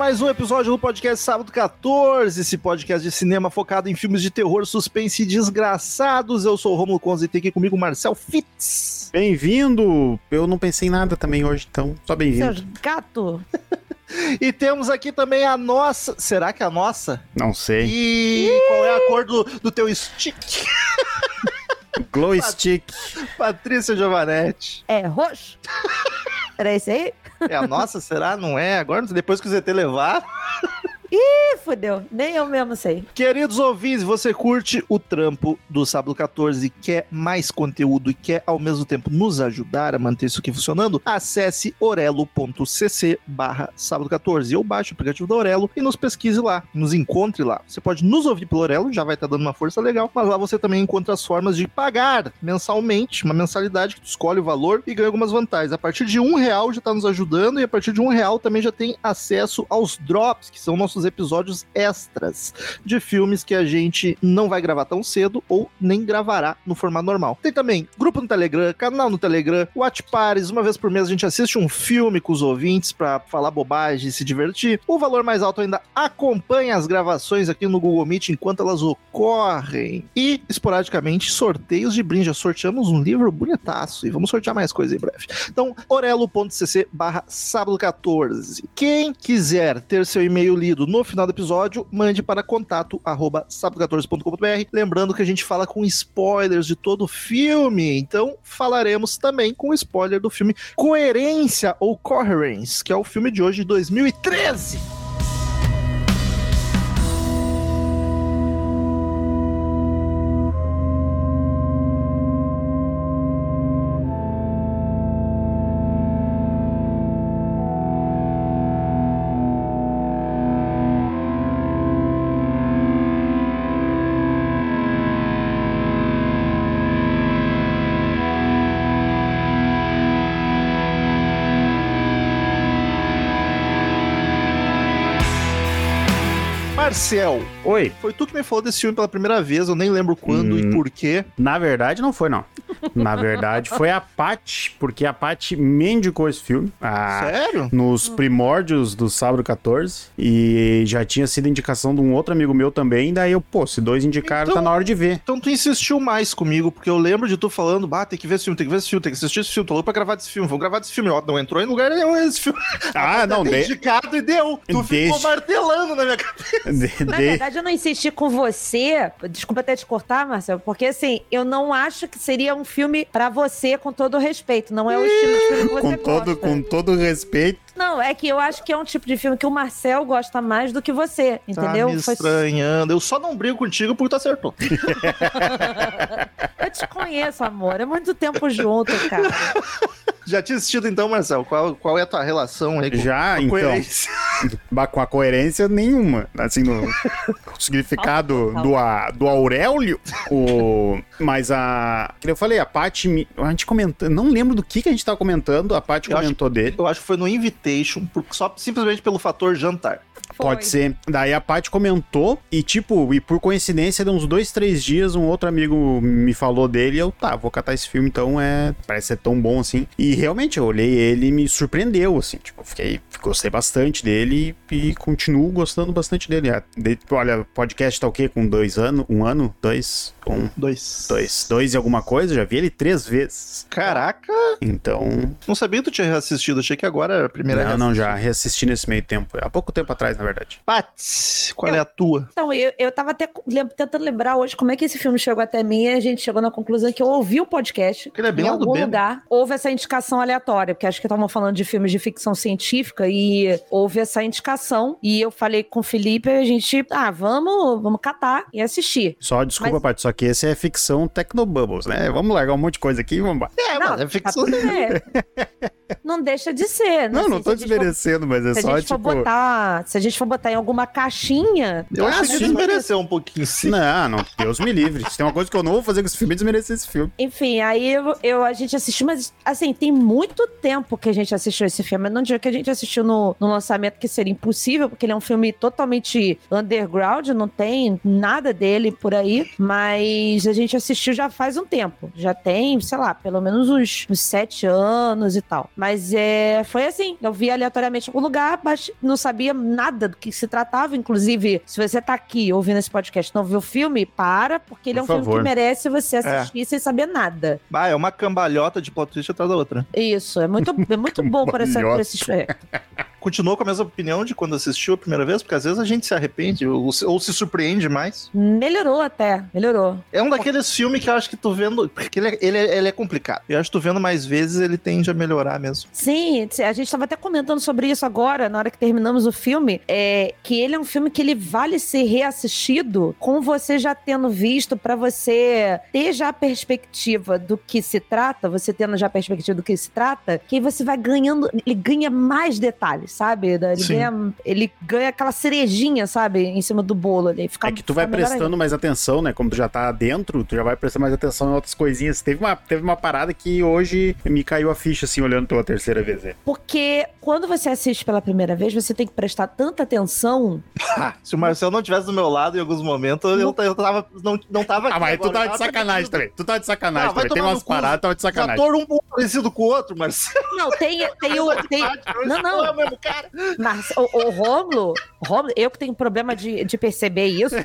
Mais um episódio do podcast Sábado 14, esse podcast de cinema focado em filmes de terror, suspense e desgraçados. Eu sou o Romulo Conza e tem aqui comigo o Marcel Fitz. Bem-vindo! Eu não pensei em nada também hoje, então só bem-vindo. Seu gato. E temos aqui também a nossa. Será que é a nossa? Não sei. E qual é a cor do, do teu stick? Glow Stick. Patrícia Giovanetti. É roxo? Era esse aí? É a nossa, será? Não é? Agora, depois que o ZT levar. Fudeu. Nem eu mesmo sei. Queridos ouvintes, você curte o trampo do Sábado 14 e quer mais conteúdo e quer ao mesmo tempo nos ajudar a manter isso aqui funcionando? Acesse orelo.cc barra sábado 14 ou baixe o aplicativo da Orelo e nos pesquise lá, nos encontre lá. Você pode nos ouvir pelo Orelo, já vai estar dando uma força legal, mas lá você também encontra as formas de pagar mensalmente, uma mensalidade que tu escolhe o valor e ganha algumas vantagens. A partir de um real já está nos ajudando e a partir de um real também já tem acesso aos drops, que são nossos episódios extras de filmes que a gente não vai gravar tão cedo ou nem gravará no formato normal. Tem também grupo no Telegram, canal no Telegram, Watch Pares, uma vez por mês a gente assiste um filme com os ouvintes para falar bobagem e se divertir. O valor mais alto ainda acompanha as gravações aqui no Google Meet enquanto elas ocorrem. E, esporadicamente, sorteios de brinde. Já sorteamos um livro bonitaço e vamos sortear mais coisa em breve. Então, orelo.cc barra sábado 14. Quem quiser ter seu e-mail lido no final do episódio, mande para contato arroba sábado14.com.br. Lembrando que a gente fala com spoilers de todo o filme, então falaremos também com spoiler do filme Coerência ou Coherence, que é o filme de hoje de 2013. Marcel, Oi. foi tu que me falou desse filme pela primeira vez, eu nem lembro quando e Hum. por quê. Na verdade, não foi, não. Na verdade, foi a Paty, porque a Paty me indicou esse filme. ah, Sério? Nos primórdios do Sábado 14. E já tinha sido indicação de um outro amigo meu também. Daí eu, pô, se dois indicaram, Então- tá na hora de ver. Então tu insistiu mais comigo, porque eu lembro de tu falando, bah, tem que ver esse filme, tem que ver esse filme, tem que assistir esse filme, tô louco pra gravar desse filme, vamos gravar desse filme. Ó, não entrou em lugar nenhum esse filme. Ah, não, Tá de, indicado e deu. Tu ficou martelando na minha cabeça. de- Na de- verdade, eu não insisti com você. Desculpa até te cortar, Marcelo, porque assim, eu não acho que seria um filme pra você, com todo o respeito. Não é o estilo de filme que você com, gosta. todo, com todo respeito. Não, é que eu acho que é um tipo de filme que o Marcel gosta mais do que você, entendeu? Tá me Foi- estranhando. Eu só não brigo contigo porque tu acertou. Eu te conheço, amor. É muito tempo junto, cara. Já tinha assistido então, Marcel? Qual, qual é a tua relação aí com Já, a então. coerência? Bah, Com a coerência nenhuma. Assim, no o significado do, a, do Aurélio. O, mas a. que Eu falei, a Paty. A gente comentando. Não lembro do que, que a gente tava comentando. A Paty Eu acho- comentou dele. Eu acho que foi no Invitation, por- só simplesmente pelo fator jantar. Pode Foi. ser. Daí a Paty comentou e, tipo, e por coincidência, de uns dois, três dias, um outro amigo me falou dele e eu, tá, vou catar esse filme, então é. Parece ser tão bom assim. E realmente, eu olhei ele e me surpreendeu, assim. Tipo, eu fiquei. Gostei bastante dele e, continuo gostando bastante dele. É, de- olha, o podcast tá o quê? Com dois anos? Um ano? Dois? Um. Dois. Dois. Dois e alguma coisa? Já vi ele três vezes. Caraca, Então. não sabia que tu tinha reassistido. Achei que agora era a primeira Não, não, já reassisti nesse meio tempo. Há pouco tempo atrás, na verdade. Pats, qual é a tua? Então, eu, eu tava até lem- tentando lembrar hoje como é que esse filme chegou até mim e a gente chegou na conclusão que eu ouvi o podcast. Ele é bem em algum B, né? lugar houve essa indicação aleatória, porque acho que estavam falando de filmes de ficção científica e houve essa indicação. E eu falei com o Felipe e a gente, ah, vamos, vamos catar e assistir. Só, desculpa, Mas- Paty, só que esse é ficção Tecnobubbles, né? Vamos largar um monte de coisa aqui e vamos embora. É, mas é tá ficção. tudo bem. Não deixa de ser. Não, Assim, não tô gente for- desmerecendo, mas é Se a só, gente for tipo... botar, se a gente for botar em alguma caixinha, Eu Ah, acho que desmereceu um pouquinho, sim. Não, não, Deus me livre. Se tem uma coisa que eu não vou fazer com esse filme, é desmerecer esse filme. Enfim, aí eu, eu- a gente assistiu, mas assim, tem muito tempo que a gente assistiu esse filme. Eu não digo que a gente assistiu no, no lançamento, que seria impossível, porque ele é um filme totalmente underground, não tem nada dele por aí, mas a gente assistiu já faz um tempo. Já tem, sei lá, pelo menos uns, uns sete anos e tal. Mas é, foi assim, eu vi aleatoriamente algum lugar, mas não sabia nada do que se tratava. Inclusive, se você tá aqui ouvindo esse podcast e não viu o filme, para, porque ele é Por um filme favor. que merece você assistir sem saber nada. Ah, é uma cambalhota de plot twist atrás da outra. Isso, é muito, é muito bom por esse é. Continuou com a mesma opinião de quando assistiu a primeira vez? Porque às vezes a gente se arrepende ou, se- ou se surpreende mais. Melhorou até, melhorou. É um daqueles filmes que eu acho que tu vendo. Porque ele é, ele é, ele é complicado. Eu acho que tu vendo mais vezes ele tende a melhorar mesmo. Sim, a gente estava até comentando sobre isso agora, na hora que terminamos o filme, é que ele é um filme que ele vale ser reassistido com você já tendo visto, pra você ter já a perspectiva do que se trata, você tendo já a perspectiva do que se trata, que aí você vai ganhando, ele ganha mais detalhes, sabe? Ele Sim. ganha, ele ganha aquela cerejinha, sabe, em cima do bolo ali. Fica, É que tu vai ainda. prestando mais atenção, né? Como tu já tá dentro, tu já vai prestando mais atenção em outras coisinhas. Teve uma, teve uma parada que hoje me caiu a ficha, assim, olhando pela terceira vez. né? Porque quando você assiste pela primeira vez, você tem que prestar tanta atenção. Ah, se o Marcel não tivesse do meu lado em alguns momentos, eu, eu tava. Não, não tava aqui. Ah, mas tu agora, tava de tava sacanagem pensando- também. Tu tá de sacanagem Ah, também. Tem umas paradas, tava de sacanagem. um parecido com o outro, Marcel. Não, tem, tem o. Tem, não, não. Cara. Mas o, o Romulo, Romulo, eu que tenho problema de, de perceber isso.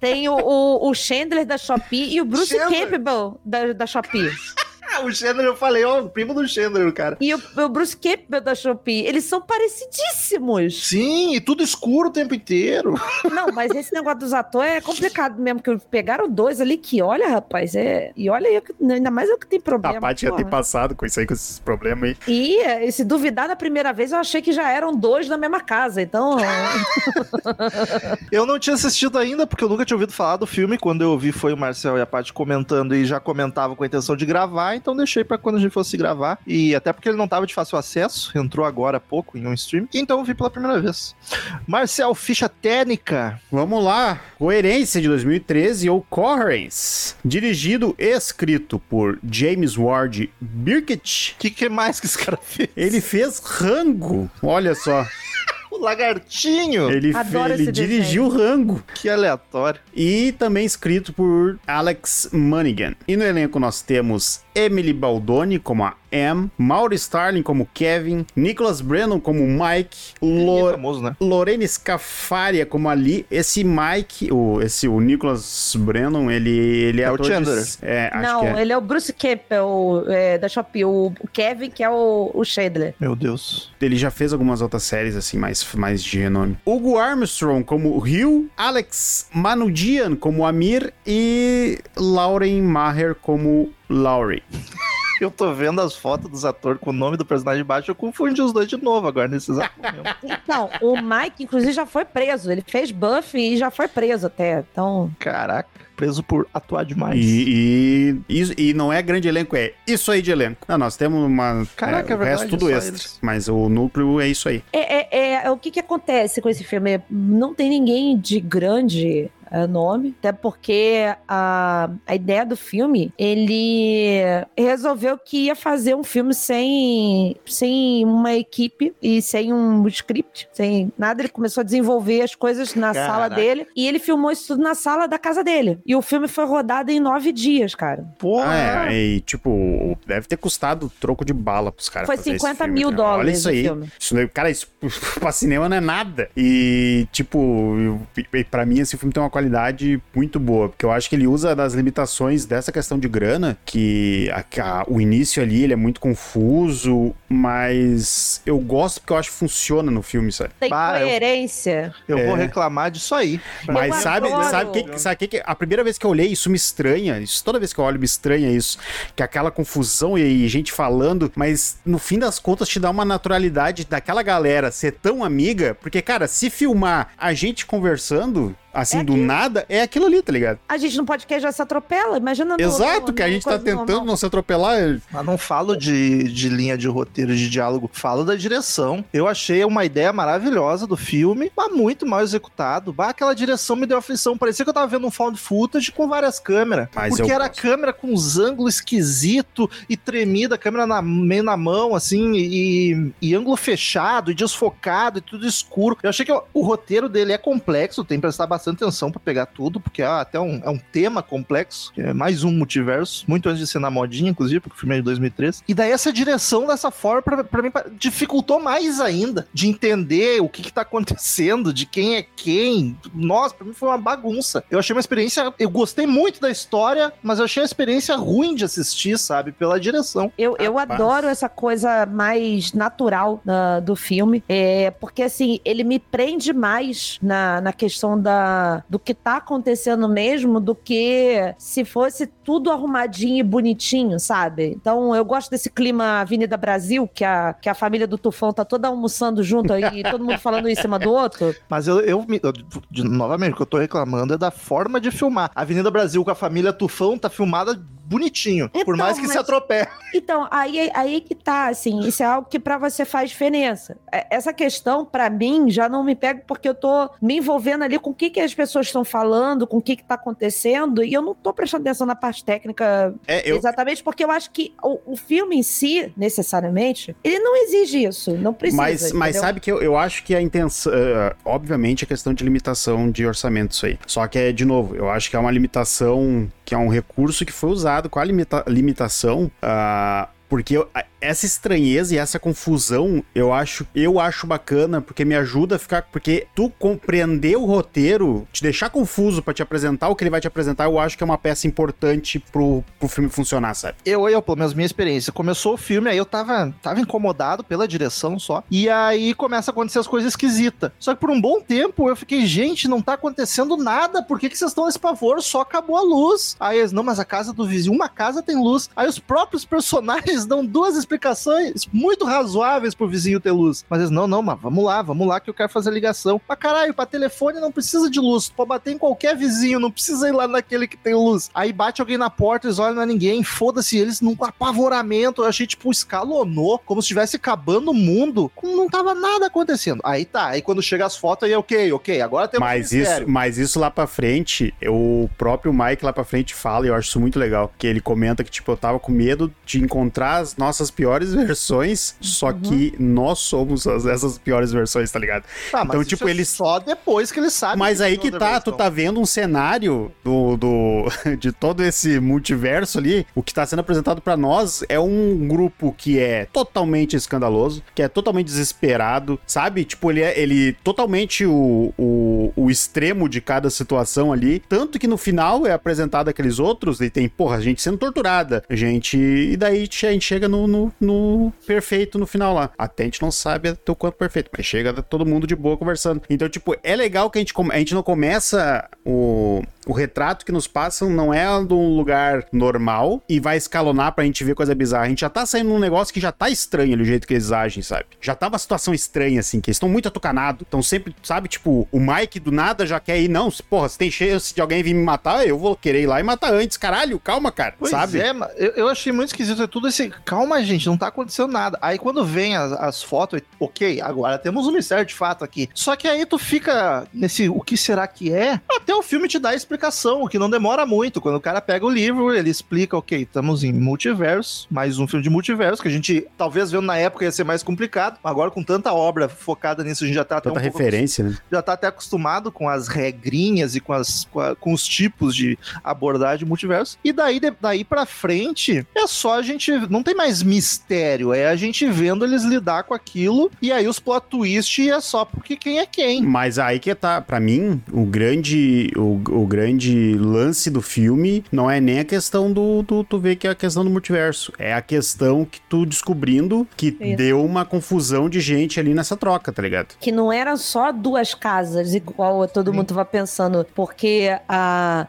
Tem o, o, o Chandler da Shopee e o Bruce Chandler? Campbell da, da Shopee. O Chandler, eu falei, ó, o primo do Chandler, cara. E o, o Bruce Campbell da Shopee. Eles são parecidíssimos. Sim, e tudo escuro o tempo inteiro. Não, mas esse negócio dos atores é complicado mesmo, que pegaram dois ali que, olha, rapaz, é. E olha eu. Ainda mais eu que tenho problema. A Paty já porra. tem passado com isso aí, com esses problemas aí. E eh, se duvidar na primeira vez, eu achei que já eram dois na mesma casa. Então. Eu não tinha assistido ainda, porque eu nunca tinha ouvido falar do filme. Quando eu ouvi, foi o Marcel e a Paty comentando e já comentavam com a intenção de gravar, então deixei pra quando a gente fosse gravar. E até porque ele não tava de fácil acesso, entrou agora há pouco em um stream. Então eu vi pela primeira vez. Marcel, ficha técnica. Vamos lá. Coerência de 2013, Occurrence. Dirigido e escrito por James Ward Birkitt. O que, que mais que esse cara fez? Ele fez Rango. Olha só. O lagartinho. Ele, Adoro ele esse dirigiu Rango. Que aleatório. E também escrito por Alex Monaghan. E no elenco nós temos Emily Baldoni como a Em, Mauro Starling como Kevin, Nicholas Brennan como Mike, Ele é Lo famoso, né? Lorene Scafaria como ali. Esse Mike, o, esse, o Nicholas Brennan, ele, ele é, É o ator de- Chandler. é, acho não, que é. ele é o Bruce Campbell é, da Shopee. O, o Kevin, que é o, o Chandler. Meu Deus. Ele já fez algumas outras séries, assim, mais, mais de renome. Hugo Armstrong como Rio, Alex Manudian como Amir e Lauren Maher como Laurie. Eu tô vendo as fotos dos atores com o nome do personagem embaixo, eu confundi os dois de novo agora, nesse exato momento. Então, o Mike, inclusive, já foi preso. Ele fez buff e já foi preso até. Então, Caraca, preso por atuar demais. E, e, isso- e não é grande elenco, é isso aí de elenco. Não, nós temos uma. Caraca, é, é o verdade, resto tudo extra. eles. Mas o núcleo é isso aí. é, é, é- o que que acontece com esse filme? Não tem ninguém de grande é, nome, até porque a, a ideia do filme, ele resolveu que ia fazer um filme sem, sem uma equipe e sem um script, sem nada. Ele começou a desenvolver as coisas na Caraca. sala dele e ele filmou isso tudo na sala da casa dele. E o filme foi rodado em nove dias, cara. Porra. Ah, é, e tipo, deve ter custado troco de bala pros caras. Foi fazer esse 50 filme, mil né? dólares Olha isso aí. filme. Isso, daí, cara, isso pra cinema não é nada. E, tipo, eu- pra mim esse filme tem uma qualidade muito boa, porque eu acho que ele usa das limitações dessa questão de grana, que a, a, o início ali ele é muito confuso, mas eu gosto porque eu acho que funciona no filme, sabe? Tem Bah, eu- coerência. Eu É. vou reclamar disso aí. Mas Eu sabe, adoro. sabe que, sabe que, a primeira vez que eu olhei isso me estranha, isso toda vez que eu olho me estranha isso, que é aquela confusão e, gente falando, mas no fim das contas te dá uma naturalidade daquela galera ser tão amiga, porque cara, se filmar a gente conversando assim É do nada, é aquilo ali, tá ligado? A gente no podcast já se atropela, imagina no- Exato, no- que a gente tá tentando normal. não se atropelar. Mas não falo de, de linha de roteiro, de diálogo, falo da direção. Eu achei uma ideia maravilhosa do filme, mas muito mal executado. Bah, aquela direção me deu aflição. Parecia que eu tava vendo um found footage com várias câmeras. Mas porque era gosto. câmera com uns ângulos esquisitos e tremida, a câmera na- meio na mão, assim, e, e ângulo fechado e desfocado e tudo escuro. Eu achei que o, o roteiro dele é complexo, tem que prestar bastante atenção pra pegar tudo, porque é até um, é um tema complexo, que é mais um multiverso, muito antes de ser na modinha, inclusive, porque o filme é de 2003. E daí essa direção dessa forma, pra, pra mim, pa- dificultou mais ainda, de entender o que que tá acontecendo, de quem é quem. Nossa, pra mim foi uma bagunça. Eu achei uma experiência, eu gostei muito da história, mas eu achei a experiência ruim de assistir, sabe, pela direção. Eu, eu adoro essa coisa mais natural da- do filme, é, porque assim, ele me prende mais na, na questão da, do que tá acontecendo mesmo do que se fosse tudo arrumadinho e bonitinho, sabe? Então eu gosto desse clima Avenida Brasil, que a, que a família do Tufão tá toda almoçando junto e todo mundo falando em cima do outro. Mas eu, eu, eu- de- novamente, o que eu tô reclamando é da forma de filmar. A Avenida Brasil com a família Tufão tá filmada bonitinho, por Então, mais que se mas- atropele. Então, aí, aí que tá, assim, isso é algo que pra você faz diferença. É- Essa questão, pra mim, já não me pega porque eu tô me envolvendo ali com o que, que as pessoas estão falando, com o que, que tá acontecendo, e eu não tô prestando atenção na parte técnica É, eu, exatamente porque eu acho que o, o filme em si, necessariamente, ele não exige isso, não precisa. Mas, mas sabe que eu, eu acho que a intenção. eh, obviamente, a questão de limitação de orçamento, isso aí. Só que é, de novo, eu acho que é uma limitação, que é um recurso que foi usado com a limita- limitação. ah, porque essa estranheza e essa confusão, eu acho, eu acho bacana, porque me ajuda a ficar. Porque tu compreender o roteiro, te deixar confuso pra te apresentar o que ele vai te apresentar, eu acho que é uma peça importante pro, pro filme funcionar, sabe? Eu, eu, pelo menos minha experiência, começou o filme, aí eu tava, tava incomodado pela direção só, e aí começa a acontecer as coisas esquisitas. Só que por um bom tempo eu fiquei, gente, não tá acontecendo nada, por que, que vocês estão nesse pavor? Só acabou a luz. Aí eles, não, mas a casa do vizinho, uma casa tem luz. Aí os próprios personagens dão duas explicações muito razoáveis pro vizinho ter luz. Mas eles, não, não, mas vamos lá, vamos lá que eu quero fazer a ligação. Mas caralho, pra telefone não precisa de luz, pode bater em qualquer vizinho, não precisa ir lá naquele que tem luz. Aí bate alguém na porta, eles olham, é ninguém, foda-se eles num apavoramento. Eu achei, tipo, escalonou, como se estivesse acabando o mundo, não tava nada acontecendo. Aí tá, aí quando chega as fotos, aí ok, ok, agora temos Mas um isso, mas isso lá pra frente, o próprio Mike lá pra frente fala, e eu acho isso muito legal, que ele comenta que, tipo, eu tava com medo de encontrar as nossas piores versões, só Uhum. que nós somos as- essas piores versões, tá ligado? Tá, então, tipo, é eles- Só depois que eles sabem. Mas aí tem que tá, tu tá vendo um cenário do, do de todo esse multiverso ali. O que tá sendo apresentado pra nós é um grupo que é totalmente escandaloso, que é totalmente desesperado, sabe? Tipo, ele é ele totalmente o, o, o extremo de cada situação ali. Tanto que no final é apresentado aqueles outros e tem, porra, gente sendo torturada, gente. E daí a gente chega no, no, no perfeito no final lá. Até a gente não sabe até o quanto perfeito, mas chega todo mundo de boa conversando. Então, tipo, é legal que a gente, a gente não começa o, o retrato que nos passam não é de um lugar normal e vai escalonar pra gente ver coisa bizarra. A gente já tá saindo num negócio que já tá estranho ali, o jeito que eles agem, sabe? Já tá uma situação estranha, assim, que eles estão muito atucanados. Então sempre, sabe, tipo, o Mike do nada já quer ir, não, se- porra, se tem chance de alguém vir me matar, eu vou querer ir lá e matar antes. Caralho, calma, cara, Pois sabe? é, eu, eu achei muito esquisito. É tudo esse. Calma, gente, não tá acontecendo nada. Aí quando vem as, as fotos, ok, agora temos um mistério de fato aqui. Só que aí tu fica nesse o que será que é? Até o filme te dá a explicação, o que não demora muito. Quando o cara pega o livro, ele explica, ok, estamos em multiverso, mais um filme de multiverso, que a gente talvez vendo na época ia ser mais complicado, agora com tanta obra focada nisso, a gente já tá até Tanta um pouco referência, né? já tá até acostumado com as regrinhas e com, as, com, a- com os tipos de abordagem multiverso. E daí, de- daí pra frente, é só a gente. Não tem mais mistério, é a gente vendo eles lidar com aquilo. E aí os plot twist é só porque quem é quem. Mas aí que tá, pra mim, o grande, o, o grande lance do filme não é nem a questão do, do tu ver que é a questão do multiverso, é a questão que tu descobrindo que Isso. deu uma confusão de gente ali nessa troca, tá ligado? que não era só duas casas, igual todo mundo tava pensando, porque a.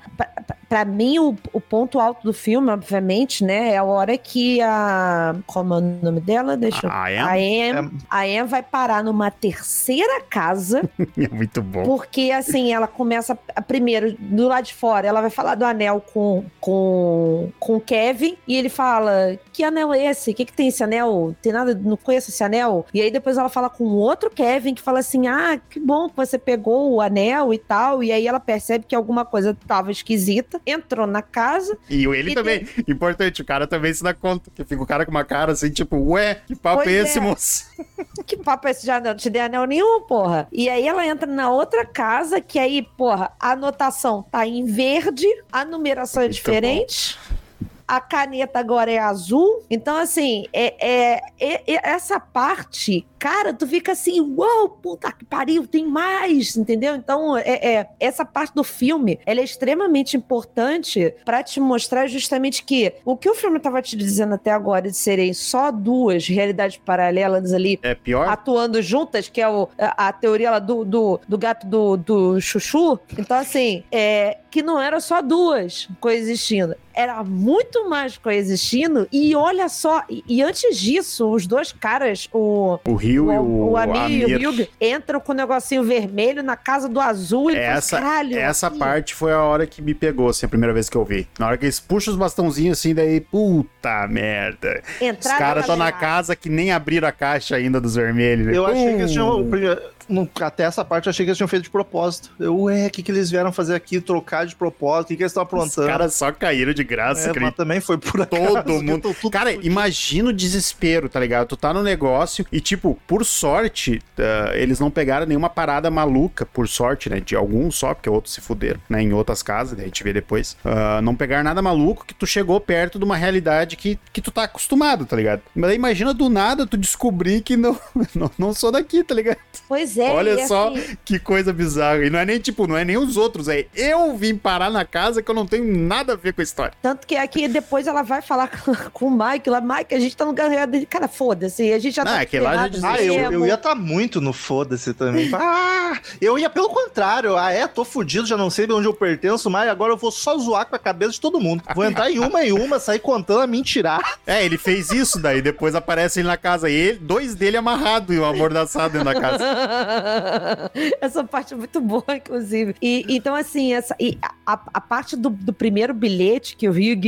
Pra mim, o, o ponto alto do filme, obviamente, né, é a hora que a. Como é o nome dela? Deixa eu. A Am? A Em, a Em vai parar numa terceira casa, É muito bom. porque assim, ela começa a- primeiro do lado de fora, ela vai falar do anel com com com o Kevin e ele fala: "Que anel é esse? O que que tem esse anel? Tem nada, não conheço esse anel". E aí depois ela fala com outro Kevin que fala assim: "Ah, que bom que você pegou o anel e tal". E aí ela percebe que alguma coisa tava esquisita, entrou na casa. E ele E também, importante, o cara também se dá conta, que fica o cara com uma cara assim, tipo, ué, que papo Pois é esse, é. moço? Que papo é esse anel? Não te dei anel nenhum, porra. E aí ela entra na outra casa, que aí, porra, a anotação tá em verde, a numeração é Muito diferente. A caneta agora é azul. Então, assim, é, é- é- é- essa parte, cara, tu fica assim, uau, puta que pariu, tem mais, entendeu? Então, é, é- essa parte do filme, ela é extremamente importante pra te mostrar justamente que o que o filme tava te dizendo até agora de serem só duas realidades paralelas ali É pior? atuando juntas, que é o- a, a teoria lá do, do, do gato do, do chuchu. Então, assim, é, que não era só duas coexistindo. Era muito mais coexistindo. E olha só, e, e antes disso, os dois caras, o, O Rio e o, o, o Amir e o Amir. Entram com o negocinho vermelho na casa do azul e Essa, caralho. essa aqui." parte foi a hora que me pegou, assim, a primeira vez que eu vi. Na hora que eles puxam os bastãozinhos assim, daí, puta merda. Os Entraram caras estão na casa. que nem abriram a caixa ainda dos vermelhos. né? Eu achei que eles tinham. Até essa parte eu achei que eles tinham feito de propósito. Eu, ué, o que, que eles vieram fazer aqui? Trocar de propósito? O que, que eles estão Os aprontando? caras só caíram de graça, É, mas acredito. também foi por acaso. Todo que mundo. tô Cara, fudido. imagina o desespero, tá ligado? Tu tá no negócio e, tipo, por sorte, ah, eles não pegaram nenhuma parada maluca, por sorte, né? De alguns só, porque outros se fuderam, né? Em outras casas, daí a gente vê depois. Ah, não pegaram nada maluco que tu chegou perto de uma realidade que, que tu tá acostumado, tá ligado? Mas aí imagina do nada tu descobrir que não, não, não sou daqui, tá ligado? Pois é. Olha e só assim, que coisa bizarra. E não é nem, tipo, não é nem os outros, é eu vim parar na casa que eu não tenho nada a ver com a história. Tanto que aqui depois ela vai falar com, o Mike lá, Mike, a gente tá no ganhado dele. Cara, foda-se, a gente já Ah, tá. aquele lá já. Ah, eu, eu ia estar muito no foda-se também. Ah, eu ia pelo contrário. Ah, é, tô fudido, já não sei de onde eu pertenço, mas agora eu vou só zoar com a cabeça de todo mundo. Vou entrar em uma em uma, sair contando a mentirar. É, ele fez isso daí, depois aparece ele na casa e ele, dois dele amarrados e um amordaçado dentro da casa. essa parte é muito boa, inclusive. E, então, assim, essa, e a, a parte do, do primeiro bilhete que o Hugh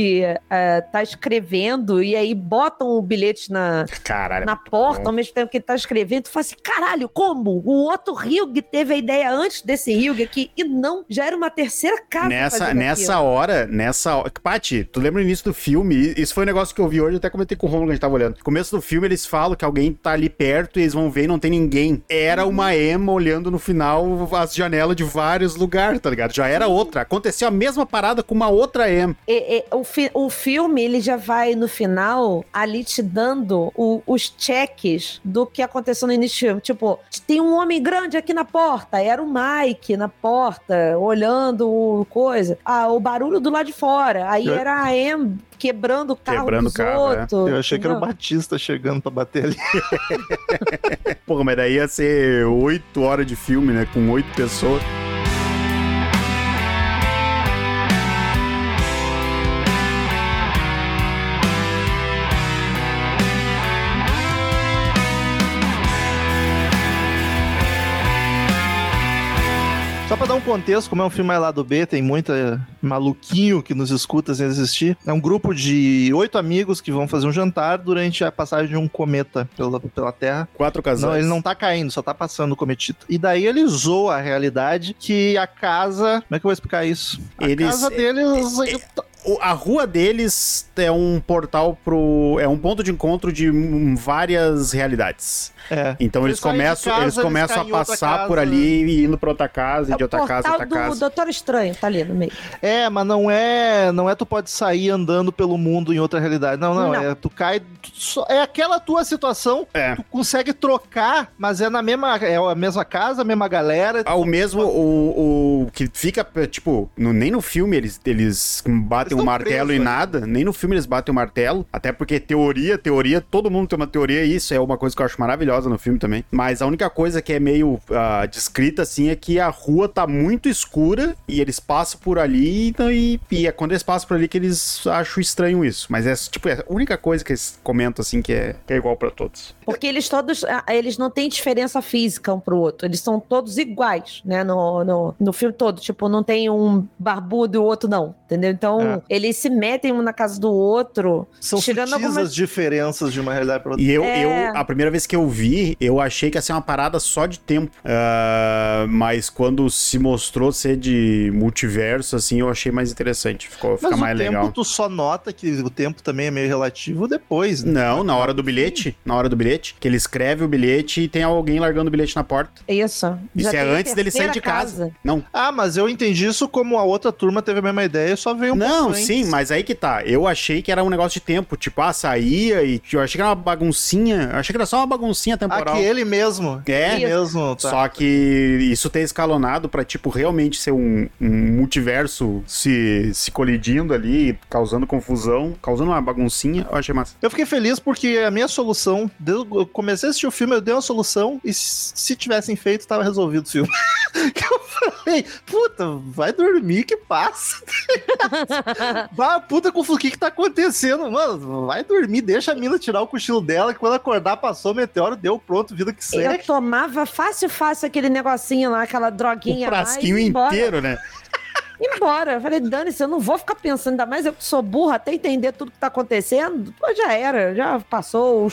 eh, tá escrevendo, e aí botam o bilhete na, Caralho. na porta, ao mesmo tempo que ele tá escrevendo, tu fala assim, caralho, como? O outro Hugh teve a ideia antes desse Hugh aqui, e não, já era uma terceira casa Nessa, nessa aquilo. hora, nessa hora. Paty, tu lembra o início do filme? Isso foi um negócio que eu vi hoje, eu até comentei com o Romulo que a gente tava olhando. No começo do filme, eles falam que alguém tá ali perto e eles vão ver e não tem ninguém. Era uma Emma olhando no final as janelas de vários lugares, tá ligado? Já era outra. Aconteceu a mesma parada com uma outra Emma. E- e- o, fi- o filme, ele já vai, no final, ali te dando o- os cheques do que aconteceu no início do filme. Tipo, tem um homem grande aqui na porta. Era o Mike na porta, olhando o coisa. Ah, o barulho do lado de fora. Aí Eu- era a Em quebrando o carro Quebrando dos o carro, é. outros. Eu achei que era o? Batista chegando pra bater ali. Porra, mas daí ia ser oito horas de filme, né? Com oito pessoas. Dar um contexto, como é um filme mais lá do B, tem muita maluquinho que nos escuta sem existir. É um grupo de oito amigos que vão fazer um jantar durante a passagem de um cometa pela, pela Terra. Quatro casais. Não, ele não tá caindo, só tá passando o cometito. E daí ele zoa a realidade que a casa. Como é que eu vou explicar isso? A Eles- casa deles. O- A rua deles é um portal pro. É um ponto de encontro de várias realidades. É. Então eles Eles de começam, casa, eles eles começam caem a passar por ali e indo pra outra casa, e de É o outra casa, outra do casa. Doutor Estranho, tá ali no meio. É, mas não é, não é tu pode sair andando pelo mundo em outra realidade. Não, não, Não. é tu cai, tu só- é aquela tua situação, É. tu consegue trocar, mas é na mesma, é a mesma casa, a mesma galera. Ah, o mesmo, o, o que fica, tipo, no- nem no filme eles, eles batem Eles o tão martelo presos e nada, nem no filme eles batem o martelo, até porque teoria, teoria, todo mundo tem uma teoria, e isso é uma coisa que eu acho maravilhosa no filme também. Mas a única coisa que é meio ah, descrita, assim, é que a rua tá muito escura e eles passam por ali, então, e, e é quando eles passam por ali que eles acham estranho isso. Mas é, tipo, é a única coisa que eles comentam, assim, que é, que é igual pra todos. Porque eles todos, ah, eles não têm diferença física um pro outro. Eles são todos iguais, né? No, no, no filme todo. Tipo, não tem um barbudo e o outro não. Entendeu? Então, É. eles se metem um na casa do outro. São tirando sutis algumas- as diferenças de uma realidade pra outra. E eu, É. eu, a primeira vez que eu vi, eu achei que ia ser uma parada só de tempo. Ah, mas quando se mostrou ser de multiverso, assim, eu achei mais interessante. Ficou, fica Mas mais o tempo legal. tu só nota que o tempo também é meio relativo depois, né? Não, na hora do bilhete. Na hora do bilhete. Que ele escreve o bilhete e tem alguém largando o bilhete na porta. Isso. Isso Já é antes dele sair de terceira casa. Não, Ah, mas eu entendi isso como a outra turma teve a mesma ideia e só veio um não, pouco sim, mas aí que tá. Eu achei que era um negócio de tempo. Tipo, ah, saía e eu achei que era uma baguncinha. Eu achei que era só uma baguncinha temporal. Aquele mesmo. É. Ele mesmo, tá. Só que isso ter escalonado pra, tipo, realmente ser um, um multiverso se, se colidindo ali, causando confusão, causando uma baguncinha, eu achei massa. Eu fiquei feliz porque a minha solução, desde- eu comecei a assistir o filme, eu dei uma solução e se se tivessem feito, tava resolvido o filme. que eu falei, puta, vai dormir que passa. vai, puta, com o que que tá acontecendo? Mano, vai dormir, deixa a mina tirar o cochilo dela, que quando acordar passou o meteoro, deu pronto, vida que Eu segue. tomava fácil, fácil aquele negocinho lá, aquela Um droguinha lá. frasquinho ia embora. inteiro, né? embora. Eu falei, dane-se, eu não vou ficar pensando, ainda mais eu que sou burra, até entender tudo que tá acontecendo. Pô, já era, já passou o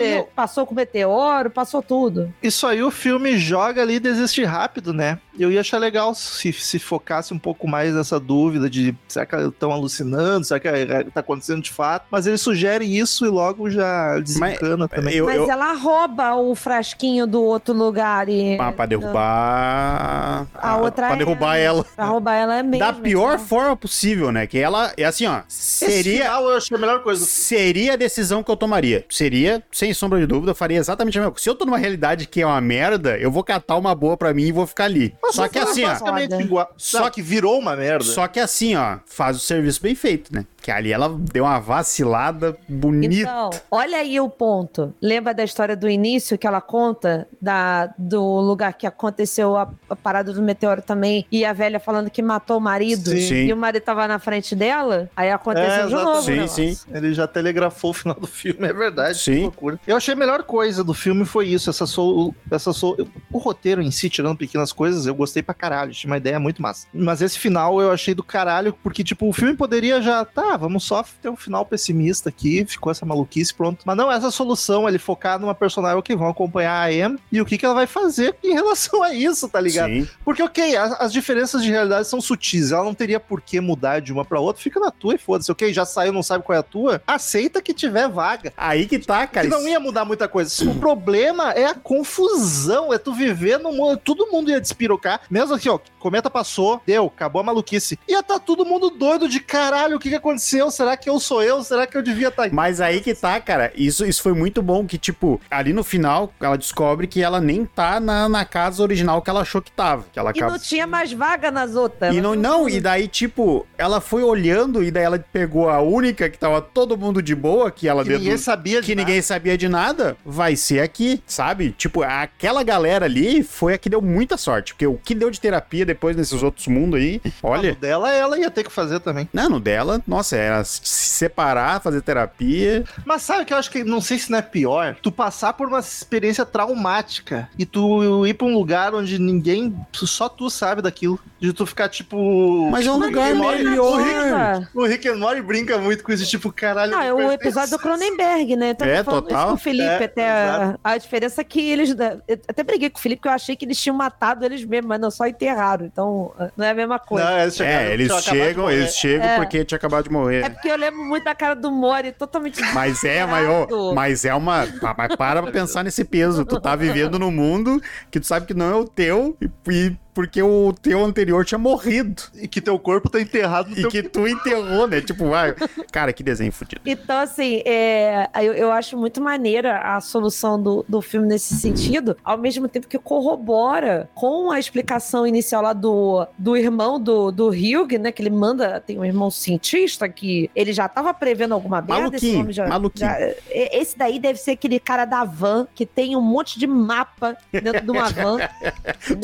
eu- passou com o meteoro, passou tudo. Isso aí o filme joga ali e desiste rápido, né? Eu ia achar legal se, se focasse um pouco mais nessa dúvida de será que estão alucinando, será que é- tá acontecendo de fato? Mas ele sugere isso e logo já desencana também. Eu, Mas eu, ela rouba o frasquinho do outro lugar e... ah, pra derrubar. A outra Pra é- derrubar ela. Pra roubar ela é mesmo. Da pior então. forma possível, né? Que ela é assim, ó. Esse Seria. final eu achei a melhor coisa. Seria a decisão que eu tomaria. Seria, sem sombra de dúvida, eu faria exatamente a mesma coisa. Se eu tô numa realidade que é uma merda, eu vou catar uma boa pra mim e vou ficar ali. Mas Só que é assim, ó. igual. Só Só que virou uma merda. Só que assim, ó, faz o serviço bem feito, né? Que ali ela deu uma vacilada bonita. Então, olha aí o ponto. Lembra da história do início que ela conta da, do lugar que aconteceu a, a parada do meteoro também e a velha falando que matou o marido Sim. E o marido tava na frente dela? Aí aconteceu É, de novo. o Sim, sim. Ele já telegrafou o final do filme, é verdade. Sim. Que loucura. Eu achei a melhor coisa do filme foi isso, essa sou, essa sou, o roteiro em si, tirando pequenas coisas, eu gostei pra caralho, tinha uma ideia muito massa. Mas esse final eu achei do caralho, porque tipo, o filme poderia já, tá, vamos só ter um final pessimista aqui, ficou essa maluquice, pronto. Mas não, essa solução, ele focar numa personagem que vão acompanhar a Em e o que que ela vai fazer em relação a isso, tá ligado? Sim. Porque, ok, as, as diferenças de realidade são sutis. Ela não teria por que mudar de uma pra outra. Fica na tua e foda-se. Ok, já saiu, não sabe qual é a tua. Aceita que tiver vaga. Aí que tá, cara. Que não ia mudar muita coisa. O problema é a confusão. É tu viver no mundo. Todo mundo ia despirocar. Mesmo aqui, ó. Cometa passou, deu, acabou a maluquice. Ia tá todo mundo doido de caralho. O que, que aconteceu? Será que eu sou eu? Será que eu devia estar. Tá... Mas aí que tá, cara. Isso, isso foi muito bom. Que, tipo, ali no final, ela descobre que ela nem tá na, na casa original que ela achou que tava. Que ela E acaba... não tinha mais vaga nas outras. E não, não, e daí, tipo, ela foi olhando e daí ela pegou a única que tava todo mundo de boa, que ela Que ninguém sabia de que nada. ninguém sabia de nada, vai ser aqui, sabe? Tipo, aquela galera ali foi a que deu muita sorte, porque o que deu de terapia depois nesses outros mundos aí, Ah, olha, no dela, ela ia ter que fazer também. não, no dela, nossa Era se separar, fazer terapia. Mas sabe que eu acho que, não sei se não é pior, tu passar por uma experiência traumática e tu ir pra um lugar onde ninguém, só tu sabe daquilo. De tu ficar tipo. Mas é um Tipo, lugar melhor. O Rick, Ah. o Rick and Morty brinca muito com isso, tipo, caralho. Não, é o episódio do Cronenberg, né? Eu É, total. Isso com o Felipe, É, até a, a diferença é que eles. Eu até briguei com o Felipe, que eu achei que eles tinham matado eles mesmos, mas não só enterraram. Então, não é a mesma coisa. Não, eles chegaram- É, eles chegam, eles chegam É. porque tinha acabado de morrer. É porque eu lembro muito da cara do Mori, totalmente. Mas é, desesperado. mas é uma. Mas para pra pensar nesse peso. Tu tá vivendo num mundo que tu sabe que não é o teu e, e porque o teu anterior tinha morrido. E que teu corpo tá enterrado no E teu que tu enterrou, né? Tipo, vai. Cara, que desenho fudido. Então, assim, é, eu, eu acho muito maneira a solução do, do filme nesse sentido, ao mesmo tempo que corrobora com a explicação inicial lá do, do irmão do, do Hugh, né? Que ele manda, tem um irmão cientista que ele já tava prevendo alguma merda. esse Maluquinho, homem já, maluquinho. já- é- esse daí deve ser aquele cara da van que tem um monte de mapa dentro de uma van.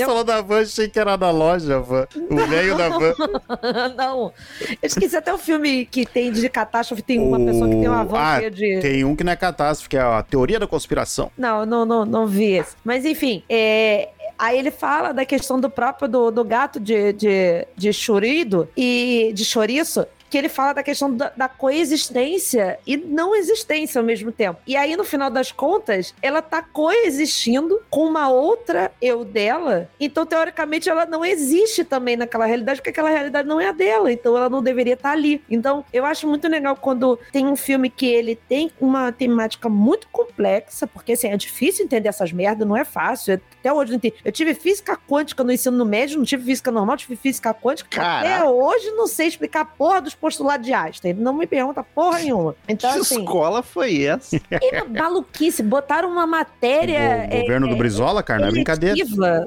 Falou da van, achei que era da loja, van. O velho da van. Não. Eu esqueci até o filme que tem de catástrofe, tem uma O- pessoa que tem uma van Ah, de. Tem um que não é catástrofe, que é a teoria da conspiração. Não, não, não, não vi esse. Mas enfim, é, Aí ele fala da questão do próprio do, do gato de, de, de chorido e de chouriço. Que ele fala da questão da, da coexistência e não existência ao mesmo tempo. E aí, no final das contas, ela tá coexistindo com uma outra eu dela. Então, teoricamente, ela não existe também naquela realidade, porque aquela realidade não é a dela. Então, ela não deveria estar ali. Então, eu acho muito legal quando tem um filme que ele tem uma temática muito complexa, porque assim, é difícil entender essas merdas, não é fácil. Até hoje não entendi. Eu tive física quântica no ensino médio, não tive física normal, tive física quântica. Até Caraca. hoje não sei explicar a porra dos postulados de Einstein. Não me pergunta porra nenhuma. Então, que assim, escola foi essa? é maluquice. Botaram uma matéria. o governo é, do Brizola, cara, não é brincadeira.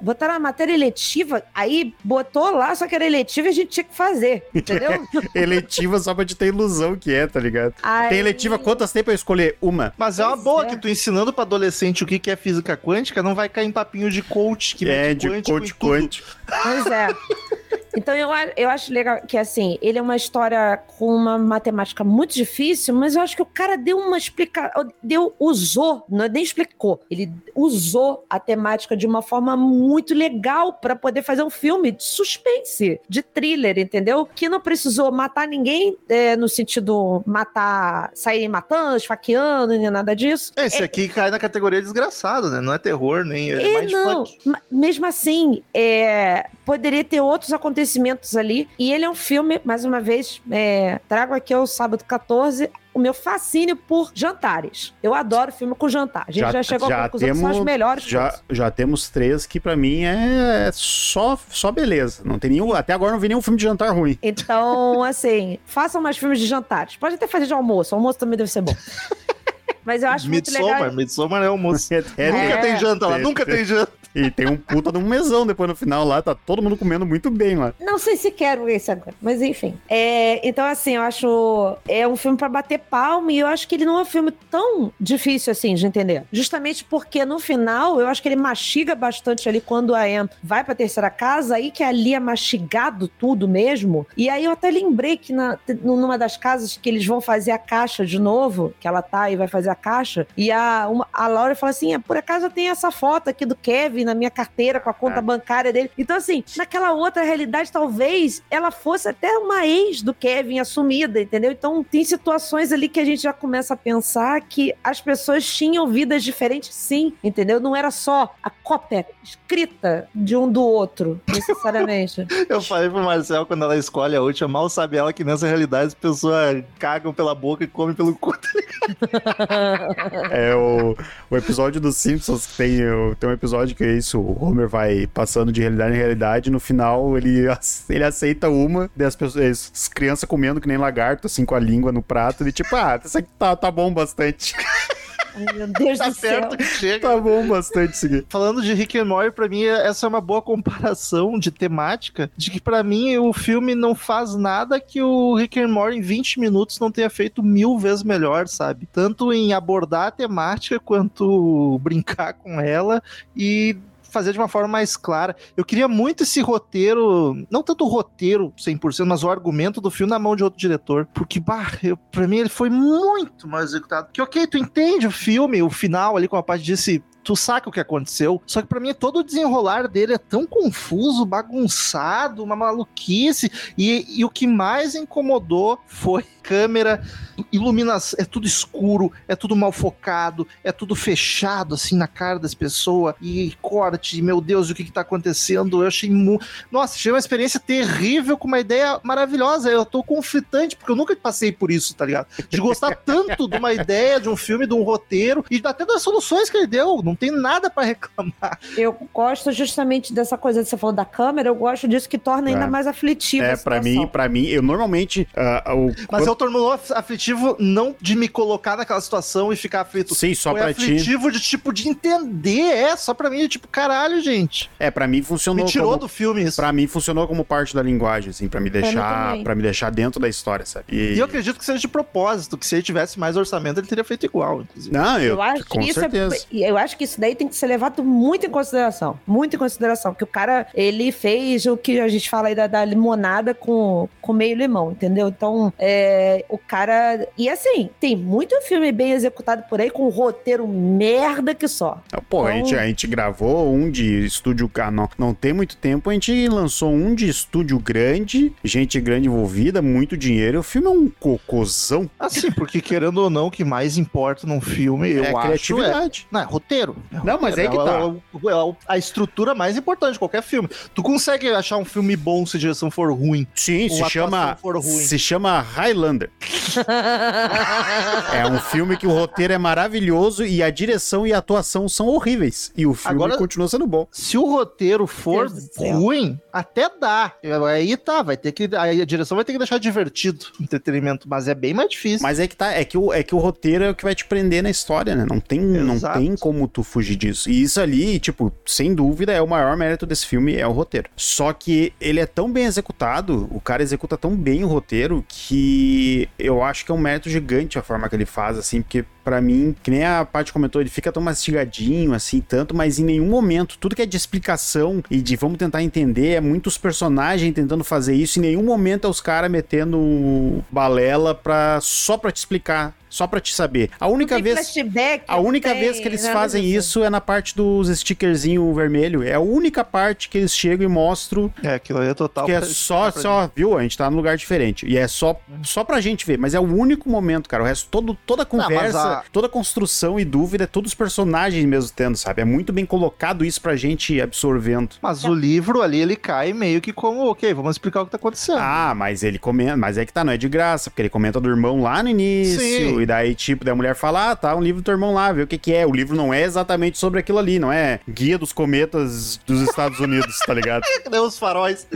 Botaram uma matéria eletiva, aí botou lá, só que era eletiva e a gente tinha que fazer, entendeu? Eletiva só pra te ter ilusão que é, tá ligado? Aí- Tem eletiva, quantas tem pra eu escolher? Uma. Mas é uma Pois boa é. que tu ensinando pra adolescente o que que é física quântica, não vai cair em papinho de coach que é, mete de coach em tudo. quântico. Pois é. Então eu, eu acho legal que assim, ele é uma história com uma matemática muito difícil, mas eu acho que o cara deu uma explicação, deu, usou, não é nem explicou, ele usou a temática de uma forma muito legal pra poder fazer um filme de suspense, de thriller, entendeu? Que não precisou matar ninguém, é, no sentido matar, sair matando, esfaqueando, nem nada disso. Esse aqui cai na categoria desgraçado, né? Não é terror, nem é, É, mais não. Mesmo assim, é, poderia ter outros acontecimentos ali. E ele é um filme, mais uma vez, é, trago aqui ao sábado 14 o meu fascínio por jantares. Eu adoro filme com jantar. A gente já, chegou à conclusão que são os melhores já, filmes. já temos três que pra mim é só, só beleza. Não tem nenhum. Até agora não vi nenhum filme de jantar ruim. Então, assim, façam mais filmes de jantares. Pode até fazer de almoço. Almoço também deve ser bom. Mas eu acho muito Midsommar, legal. Midsommar é almoço. É, é, Nunca É. tem janta lá, nunca tem janta. E tem um puta de um mesão depois no final lá. Tá todo mundo comendo muito bem lá. Não sei se quero esse agora, mas enfim. É, então, assim, eu acho. É um filme pra bater palma e eu acho que ele não é um filme tão difícil assim de entender. Justamente porque no final, eu acho que ele mastiga bastante ali quando a Anne vai pra terceira casa, aí que ali é mastigado tudo mesmo. E aí eu até lembrei que na, numa das casas que eles vão fazer a caixa de novo, que ela tá e vai fazer a caixa, e a, uma- a Laura fala assim: "Ah, por acaso eu tenho essa foto aqui do Kevin na minha carteira com a conta É. bancária dele. Então, assim, naquela outra realidade, talvez ela fosse até uma ex do Kevin assumida, entendeu? Então, tem situações ali que a gente já começa a pensar que as pessoas tinham vidas diferentes, sim, entendeu? Não era só a cópia escrita de um do outro, necessariamente. Eu falei pro Marcel quando ela escolhe a última, mal sabe ela que nessa realidade as pessoas cagam pela boca e comem pelo cu. É o, o episódio dos Simpsons que tem, tem um episódio que é isso: o Homer vai passando de realidade em realidade. No final, ele, ele aceita uma, daí as, pessoas, as crianças comendo que nem lagarto, assim, com a língua no prato. E tipo, ah, isso aqui tá, tá bom bastante. Ai, meu Deus Tá do céu. perto que chega. tá bom bastante aqui. Falando de Rick and Morty, pra mim essa é uma boa comparação de temática, de que pra mim o filme não faz nada que o Rick and Morty em 20 minutos não tenha feito mil vezes melhor, sabe? Tanto em abordar a temática quanto brincar com ela e fazer de uma forma mais clara. Eu queria muito esse roteiro, não tanto o roteiro 100%, mas o argumento do filme na mão de outro diretor. Porque, bah, eu, pra mim ele foi muito mal executado. Que, ok, tu entende o filme, o final ali com a parte desse tu saca o que aconteceu. Só que para mim todo o desenrolar dele é tão confuso, bagunçado, uma maluquice. E, e o que mais incomodou foi câmera, iluminação, é tudo escuro, é tudo mal focado, é tudo fechado assim na cara das pessoas e corte, meu Deus, o que que tá acontecendo? Eu achei muito, nossa, achei uma experiência terrível com uma ideia maravilhosa. Eu tô conflitante porque eu nunca passei por isso, tá ligado? De gostar tanto de uma ideia, de um filme, de um roteiro e até das soluções que ele deu, não tem nada para reclamar. Eu gosto justamente dessa coisa que você falou da câmera, eu gosto disso que torna ainda É. mais aflitivo. É, a pra situação. mim, para mim, eu normalmente. ah, o, Mas eu tornou af- aflitivo não de me colocar naquela situação e ficar aflito. Sim, só Foi pra ti. aflitivo de tipo de entender, é, só pra mim, tipo, caralho, gente. É, pra mim funcionou. Me tirou como, do filme isso. Pra mim funcionou como parte da linguagem, assim, pra me deixar, para me deixar dentro da história, sabe? E, E eu acredito que seja de propósito, que se ele tivesse mais orçamento, ele teria feito igual, inclusive. não, eu, Eu acho, com que isso certeza. é, eu acho que isso daí tem que ser levado muito em consideração. Muito em consideração. Que o cara, ele fez o que a gente fala aí da, da limonada com, com meio limão, entendeu? Então, é, o cara. E assim, tem muito filme bem executado por aí com um roteiro merda que só. Pô, a, Então- gente, a gente gravou um de estúdio. ah, Não, não tem muito tempo, a gente lançou um de estúdio grande, gente grande envolvida, muito dinheiro. O filme é um cocôzão. Assim, porque querendo ou não, o que mais importa num filme, eu é acho, é... criatividade. Não, é roteiro. É Não, mas roteiro. aí que tá. É o- é o- a estrutura mais importante de qualquer filme. Tu consegue achar um filme bom se a direção for ruim. Sim, se a chama, atuação for ruim. se chama Highlander. É um filme que o roteiro é maravilhoso e a direção e a atuação são horríveis. E o filme Agora- continua sendo bom. Se o roteiro for ruim, até dá. Aí tá, vai ter que. Aí a direção vai ter que deixar divertido o entretenimento, mas é bem mais difícil. Mas é que tá, é que o, é que o roteiro é o que vai te prender na história, né? Não tem, não tem como tu fugir disso. E isso ali, tipo, sem dúvida, é o maior mérito desse filme, é o roteiro. Só que ele é tão bem executado, o cara executa tão bem o roteiro, que eu acho que é um mérito gigante a forma que ele faz, assim, porque pra mim, que nem a parte comentou, ele fica tão mastigadinho, assim, tanto, mas em nenhum momento, tudo que é de explicação e de vamos tentar entender, é muitos personagens tentando fazer isso, em nenhum momento é os caras metendo balela pra, só pra te explicar, só pra te saber. A única Não vez... flashback, A não única tem vez que eles fazem isso é na parte dos stickerzinho vermelho. É a única parte que eles chegam e mostram É, aquilo aí é total. que é só, só, viu? A gente tá num lugar diferente. E é só, só pra gente ver. Mas é o único momento, cara. O resto, todo, toda a conversa, a- toda a construção e dúvida, é todos os personagens mesmo tendo, sabe? É muito bem colocado isso pra gente ir absorvendo. Mas o livro ali, ele cai meio que como, ok, vamos explicar o que tá acontecendo. Ah, mas ele comenta, mas é que tá, não é de graça, porque ele comenta do irmão lá no início, Sim. E daí, tipo, da mulher fala, ah, tá, um livro do teu irmão lá, vê o que que é. O livro não é exatamente sobre aquilo ali, não é Guia dos Cometas dos Estados Unidos, tá ligado? Cadê os faróis?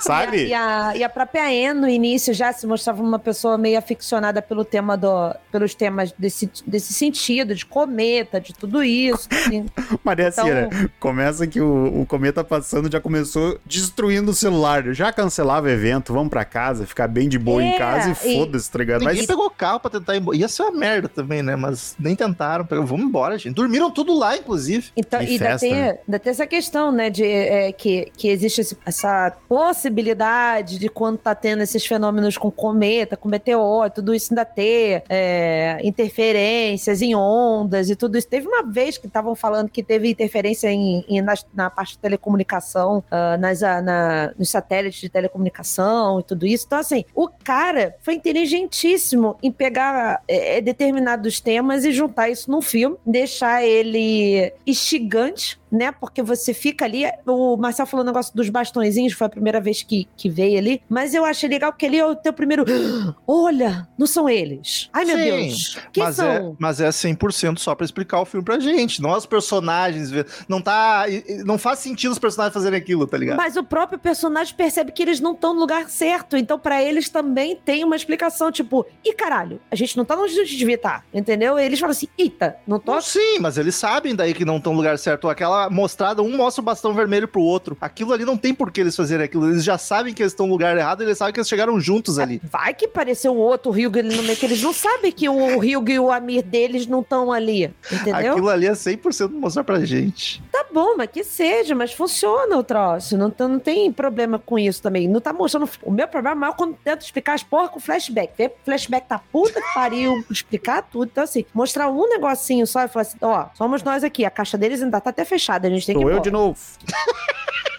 Sabe? E a, e a própria Anne, no início, já se mostrava uma pessoa meio aficionada pelo tema do, pelos temas desse, desse sentido, de cometa, de tudo isso. assim. Maria Então- Cira, começa que o, o cometa passando já começou destruindo o celular. Já cancelava o evento, vamos pra casa, ficar bem de boa em É, casa e e- foda-se, tá ligado? Ninguém Mas pegou carro pra tentar ir embora. Ia ser uma merda também, né? Mas nem tentaram. Pegou, Vamos embora, gente. Dormiram tudo lá, inclusive. Então, e ainda tem, né? ainda tem essa questão, né, de é, que, que existe esse- essa possibilidade de quando tá tendo esses fenômenos com cometa, com meteoro, tudo isso ainda ter é, interferências em ondas e tudo isso. Teve uma vez que estavam falando que teve interferência em, em- nas- na, parte de telecomunicação, ah, nas, ah, na- nos satélites de telecomunicação e tudo isso. Então, assim, o cara foi inteligentíssimo em pegar é, determinados temas e juntar isso num filme, deixar ele instigante, né? Porque você fica ali. O Marcel falou o negócio dos bastõezinhos, foi a primeira vez que, que veio ali. Mas eu achei legal porque ali é o teu primeiro. Olha, não são eles. Ai, meu Sim, Deus. Quem mas, é, são? mas é 100% só pra explicar o filme pra gente. Não os personagens. Não tá. Não faz sentido os personagens fazerem aquilo, tá ligado? Mas o próprio personagem percebe que eles não estão no lugar certo. Então, pra eles também tem uma explicação. Tipo, e caralho, a gente não tá onde a gente devia estar. Entendeu? Eles falam assim: eita, não tô sim, mas eles sabem daí que não estão no lugar certo. Aquela mostrada, um mostra o bastão vermelho pro outro. Aquilo ali não tem por que eles fazerem aquilo. Eles já sabem que eles estão no lugar errado, eles sabem que eles chegaram juntos ali. Vai que pareceu o outro Ryuga ali no meio, que eles não sabem que o Ryuga e o Amir deles não estão ali, entendeu? Aquilo ali é 100% mostrar pra gente. Tá bom, mas que seja, mas funciona o troço. Não, não tem problema com isso também. Não tá mostrando. O meu problema é maior quando tento explicar as porra com flashback. Vê, flashback tá puta que pariu, explicar tudo. Então, assim, mostrar um negocinho só e falar assim: ó, somos nós aqui. A caixa deles ainda tá até fechada, a gente tem que Sou ir eu de novo.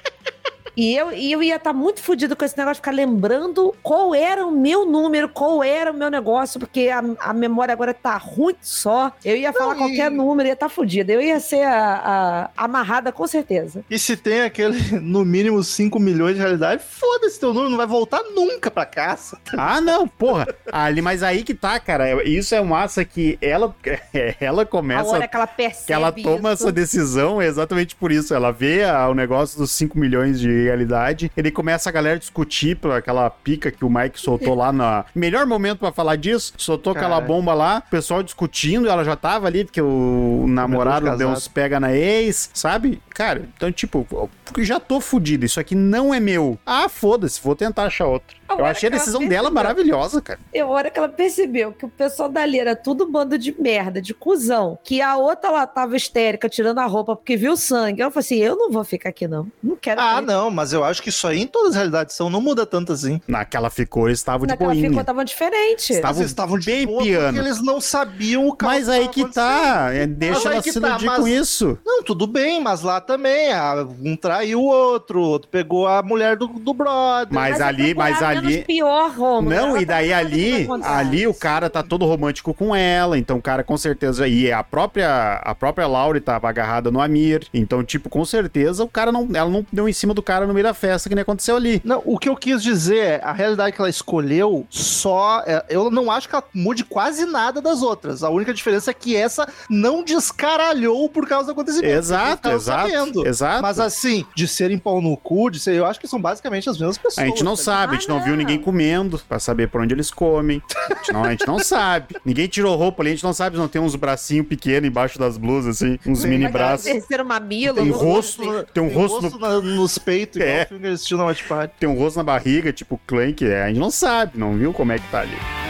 E eu, e eu ia estar muito fudido com esse negócio de ficar lembrando qual era o meu número, qual era o meu negócio, porque a, a memória agora tá ruim só. Eu ia falar e- qualquer número, ia estar fudido. Eu ia ser a, a- amarrada com certeza. E se tem aquele, no mínimo, 5 milhões de realidade, foda-se teu número, não vai voltar nunca pra casa. Ah, não, porra. Ali, mas aí que tá, cara. Isso é massa que ela, ela a começa. hora que ela percebe Que ela toma isso. essa decisão é exatamente por isso. Ela vê a- o negócio dos 5 milhões de realidade. Ele começa a galera discutir por aquela pica que o Mike soltou lá na. Melhor momento pra falar disso. Soltou aquela bomba lá, o pessoal discutindo. Ela já tava ali, porque o namorado casado. deu uns pega na ex, sabe? Cara, então, tipo, porque já tô fudido. Isso aqui não é meu. Ah, foda-se, vou tentar achar outro. A Eu achei a que ela decisão percebeu. dela maravilhosa, cara. Eu, a hora que ela percebeu que o pessoal dali era tudo bando de merda, de cuzão, que a outra lá tava histérica, tirando a roupa porque viu sangue. Eu falei assim: eu não vou ficar aqui, não. Não quero. Ah, não, mas eu acho que isso aí em todas as realidades são, não muda tanto assim. Naquela ficou, eles estavam de Naquela boinha. ficou, tava diferente. Estava Mas eles estavam de bem boa piano. porque eles não sabiam o caos Mas aí que tá, é, Mas deixa ela que se tá, iludir mas- com isso. Não, tudo bem, mas lá também, ah, um traiu o outro, o outro pegou a mulher do, do brother. Mas, é ali, mas menos ali. pior, Romulo. Não, Ela e daí tá que ali, ali o cara tá todo romântico com ela, então o cara com certeza e a própria a própria Laura tava agarrada no Amir, então tipo, com certeza o cara não ela não deu em cima do cara no meio da festa que nem aconteceu ali. Não, o que eu quis dizer é, a realidade que ela escolheu só. é, eu não acho que ela mude quase nada das outras. A única diferença é que essa não descaralhou por causa do acontecimento. Exato, exato. sabendo. Exato. Mas assim, de serem pau no cu, de ser, eu acho que são basicamente as mesmas pessoas. a gente não tá sabe, a gente não viu não. ninguém comendo pra saber por onde eles comem. A gente não, a gente não sabe. Ninguém tirou roupa ali, a gente não sabe se não tem uns bracinhos pequenos embaixo das blusas, assim, uns Sim, mini braços. Terceiro mamilo. Tem rosto, sei. tem um rosto no na- nos peitos, igual É. o filme que eles assistiram na Watch Party. tem um rosto na barriga, tipo Clank, é, a gente não sabe, não viu como é que tá ali.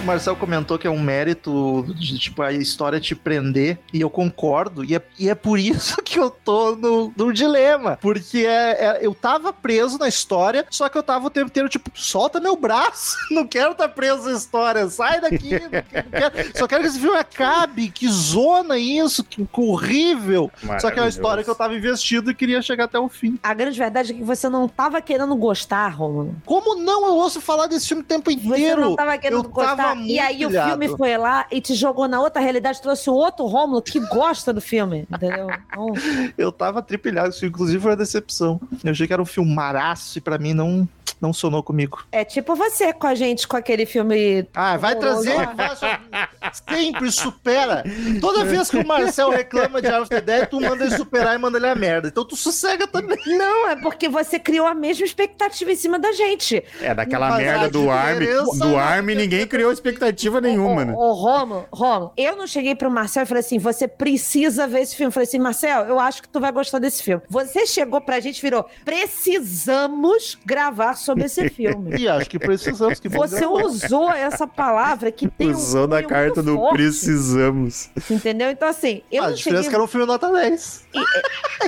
O Mar- Marcel comentou que é um mérito de, tipo, a história te prender, e eu concordo, e é, e é por isso que eu tô no, no dilema, porque é, é- eu tava preso na história, só que eu tava o tempo inteiro, tipo, solta meu braço, não quero estar preso na história, sai daqui, não quero- não quero- só quero que esse filme acabe, que zona isso, que, que horrível, só que é uma história que eu tava investido e queria chegar até o fim. A grande verdade é que você não tava querendo gostar, Romulo. Como não? Eu ouço falar desse filme o tempo Você inteiro. não tava querendo eu gostar. tava E aí o filme foi lá e te jogou na outra realidade, trouxe o outro Rômulo que gosta do filme, entendeu? Então, Eu tava tripilhado, isso inclusive foi uma decepção. Eu achei que era um filmaraço e pra mim não, não sonou comigo. é tipo você com a gente, com aquele filme. Ah, vai trazer, sempre supera. Toda vez que o Marcel reclama de After Dead, tu manda ele superar e manda ele a merda. Então tu sossega também. Não, é porque você criou a mesma expectativa em cima da gente. É, daquela Mas merda do Army. diferença Do Army que- ninguém criou expectativa nenhuma, né? Ô, Romulo, Romulo, eu não cheguei pro Marcel e falei assim: você precisa ver esse filme. Eu falei assim, Marcel, eu acho que tu vai gostar desse filme. Você chegou pra gente e virou: precisamos gravar sobre esse filme. E acho que precisamos. Que Você usou essa palavra que tem Usou um da cunho carta do forte, precisamos. Entendeu? Então, assim, eu Ah, a diferença é cheguei que era um filme nota 10.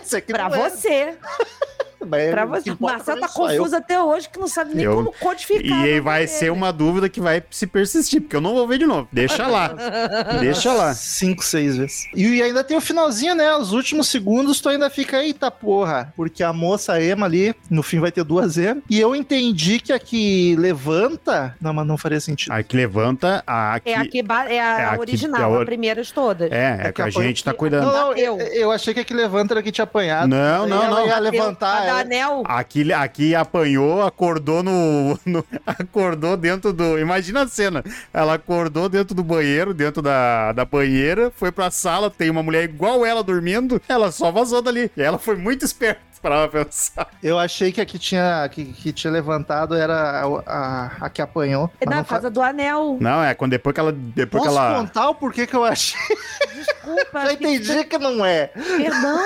Esse aqui pra não é. você. Pra o que você. importa Marcel pra tá sou eu. confuso até hoje que não sabe nem Eu- como codificar. E aí nome vai dele. ser uma dúvida que vai se persistir, porque eu não vou ver de novo. Deixa lá. Deixa lá. Cinco, seis vezes. E ainda tem o finalzinho, né? Os últimos segundos tu ainda fica, eita porra. Porque a moça Ema ali, no fim vai ter duas E. E eu entendi que a que levanta. Não, mas não faria sentido. Aí que levanta a que. É a, que ba- é a é a que- original, é a or- a primeira de todas. É, é É que a que apanha- gente tá Não, cuidando. não, eu, eu achei que a que levanta era que tinha apanhado. Não, Daí não, ela não. ia A levantar. Anel. Aqui, aqui apanhou, acordou no, no- Acordou dentro do. Imagina a cena. Ela acordou dentro do banheiro, dentro da, da banheira, foi pra sala, tem uma mulher igual ela dormindo, ela só vazou dali. E ela foi muito esperta pra pensar. Eu achei que a que tinha, que, que tinha levantado era a, a, a que apanhou. É na não fa- casa do anel. Não, é quando depois que ela. Depois Posso que ela. contar o porquê que eu achei? Desculpa. Já entendi que não é. Perdão.